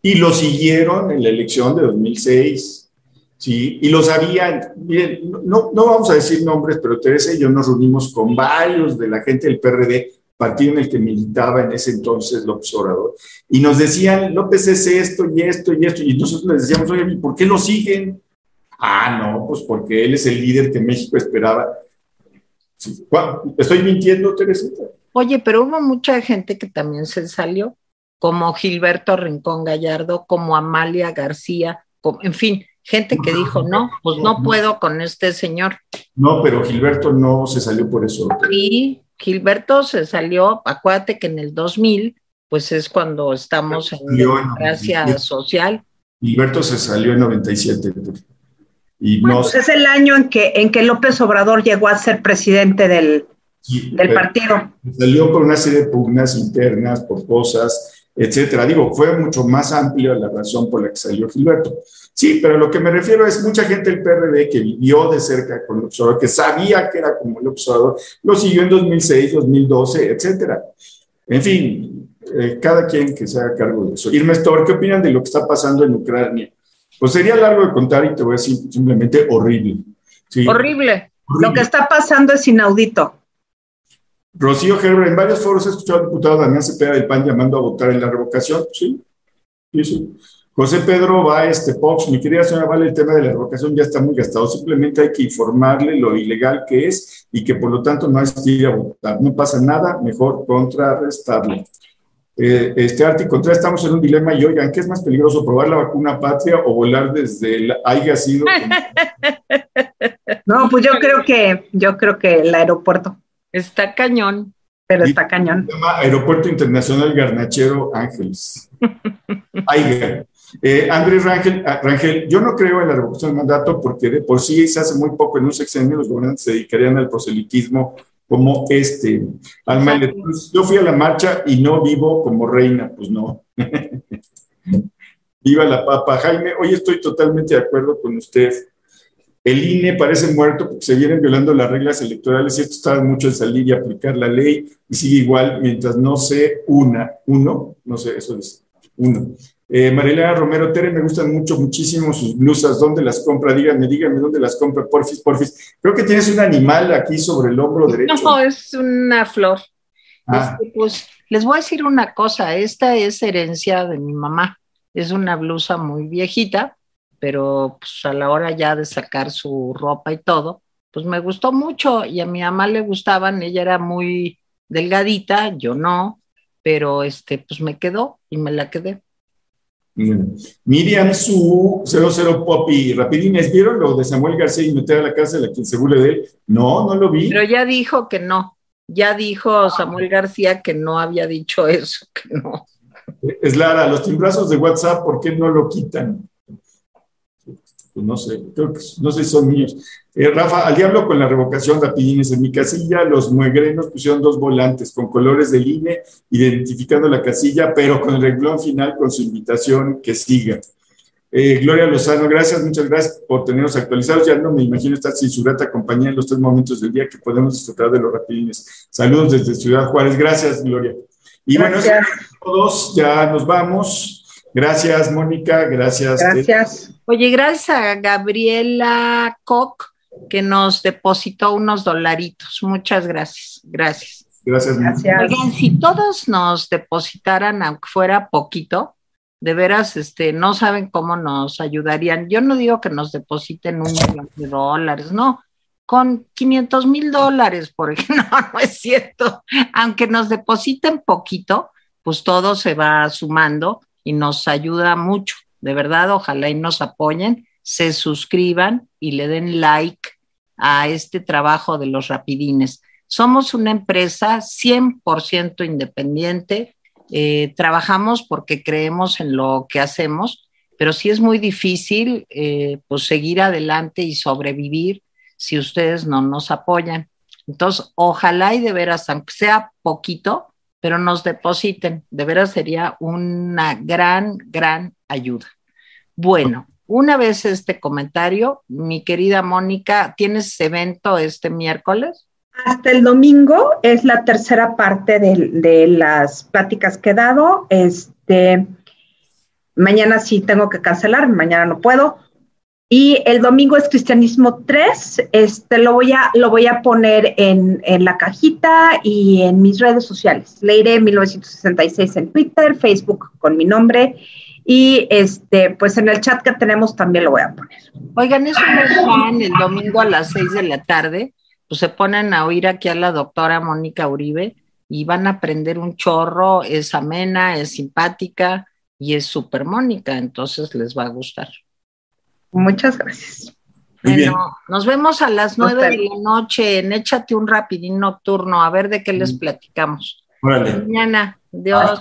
y lo siguieron en la elección de 2006. ¿sí? Y lo sabían. Miren, no, no vamos a decir nombres, pero Teresa y yo nos reunimos con varios de la gente del PRD partido en el que militaba en ese entonces López Obrador, y nos decían, López es esto y esto y esto, y nosotros les decíamos, oye, ¿por qué lo siguen? Ah, no, pues porque él es el líder que México esperaba. ¿Estoy mintiendo, Teresita? Oye, pero hubo mucha gente que también se salió, como Gilberto Rincón Gallardo, como Amalia García, en fin, gente que dijo, no, pues no puedo con este señor. No, pero Gilberto no se salió por eso. Sí, Gilberto se salió, acuérdate que en el 2000, pues es cuando estamos en democracia social. Gilberto se salió en 97. Y no, pues es el año en que, en que López Obrador llegó a ser presidente del, del partido. Salió por una serie de pugnas internas, por cosas, etcétera. Digo, fue mucho más amplia la razón por la que salió Gilberto. Sí, pero lo que me refiero es mucha gente del PRD que vivió de cerca con el Obrador, que sabía que era como el Obrador, lo siguió en 2006, 2012, etcétera. En fin, eh, cada quien que se haga cargo de eso. Irma Stor, ¿qué opinan de lo que está pasando en Ucrania? Pues sería largo de contar y te voy a decir simplemente horrible. Horrible. Lo que está pasando es inaudito. Rocío Gerber, en varios foros he escuchado al diputado Damián Cepeda del PAN llamando a votar en la revocación. Sí, sí, sí. José Pedro va este Pox, mi querida señora Vale, el tema de la revocación ya está muy gastado, simplemente hay que informarle lo ilegal que es y que por lo tanto no es que ir a votar. No pasa nada, mejor contrarrestarle. Eh, este Arti contra estamos en un dilema y oigan, ¿qué es más peligroso, probar la vacuna patria o volar desde el haya sido? no, pues yo creo que, yo creo que el aeropuerto. Está cañón. Pero está cañón. Se llama Aeropuerto Internacional Garnachero Ángeles. Aiga. Eh, Andrés Rangel, ah, Rangel, yo no creo en la revocación del mandato porque de por sí se hace muy poco en un sexenio, los gobernantes se dedicarían al proselitismo como este. yo fui a la marcha y no vivo como reina, pues no. Viva la papa. Jaime, hoy estoy totalmente de acuerdo con usted. El INE parece muerto porque se vienen violando las reglas electorales y esto está mucho en salir y aplicar la ley y sigue igual mientras no sé una, uno, no sé, eso es uno. Eh, Marilena Romero Tere, me gustan mucho, muchísimo sus blusas. ¿Dónde las compra? Díganme, díganme dónde las compra, porfis, porfis. Creo que tienes un animal aquí sobre el hombro derecho. No, es una flor. Ah. Este, pues les voy a decir una cosa, esta es herencia de mi mamá. Es una blusa muy viejita, pero pues a la hora ya de sacar su ropa y todo, pues me gustó mucho y a mi mamá le gustaban, ella era muy delgadita, yo no, pero este, pues me quedó y me la quedé. Miriam Su 00 Poppy, rapidines, ¿vieron lo de Samuel García y meter a la cárcel a quien se burle de él? No, no lo vi. Pero ya dijo que no. Ya dijo Samuel García que no había dicho eso, que no. Es Lara, los timbrazos de WhatsApp, ¿por qué no lo quitan? Pues no sé, creo que no sé si son míos. Eh, Rafa, al diablo con la revocación, rapidines. En mi casilla, los muegrenos pusieron dos volantes con colores del INE, identificando la casilla, pero con el renglón final con su invitación que siga. Eh, Gloria Lozano, gracias, muchas gracias por tenernos actualizados. Ya no me imagino esta censurata compañía en los tres momentos del día que podemos disfrutar de los rapidines. Saludos desde Ciudad Juárez. Gracias, Gloria. Y bueno, todos ya nos vamos. Gracias, Mónica, gracias. Gracias. Oye, gracias a Gabriela Koch que nos depositó unos dolaritos. Muchas gracias. Gracias. Gracias. Gracias. Oigan, si todos nos depositaran, aunque fuera poquito, de veras, este, no saben cómo nos ayudarían. Yo no digo que nos depositen un millón de dólares, no, con 500 mil dólares, por ejemplo, no, no es cierto. Aunque nos depositen poquito, pues todo se va sumando y nos ayuda mucho. De verdad, ojalá y nos apoyen, se suscriban y le den like a este trabajo de los rapidines. Somos una empresa 100% independiente, eh, trabajamos porque creemos en lo que hacemos, pero sí es muy difícil eh, pues seguir adelante y sobrevivir si ustedes no nos apoyan. Entonces, ojalá y de veras, aunque sea poquito, pero nos depositen, de veras sería una gran, gran ayuda. Bueno, una vez este comentario, mi querida Mónica, ¿tienes evento este miércoles? Hasta el domingo es la tercera parte de, las pláticas que he dado. Este, mañana sí tengo que cancelar, mañana no puedo. Y el domingo es Cristianismo 3. Este, lo, voy a, lo voy a poner en, en la cajita y en mis redes sociales. Leiré 1966 en Twitter, Facebook con mi nombre. Y este, pues en el chat que tenemos también lo voy a poner. Oigan, es un plan el domingo a las 6 de la tarde pues se ponen a oír aquí a la doctora Mónica Uribe y van a aprender un chorro, es amena, es simpática y es súper Mónica, entonces les va a gustar. Muchas gracias. Muy bien. Bueno, nos vemos a las nueve de la noche en Échate un rapidín nocturno, a ver de qué les platicamos. Órale. Mañana, Dios.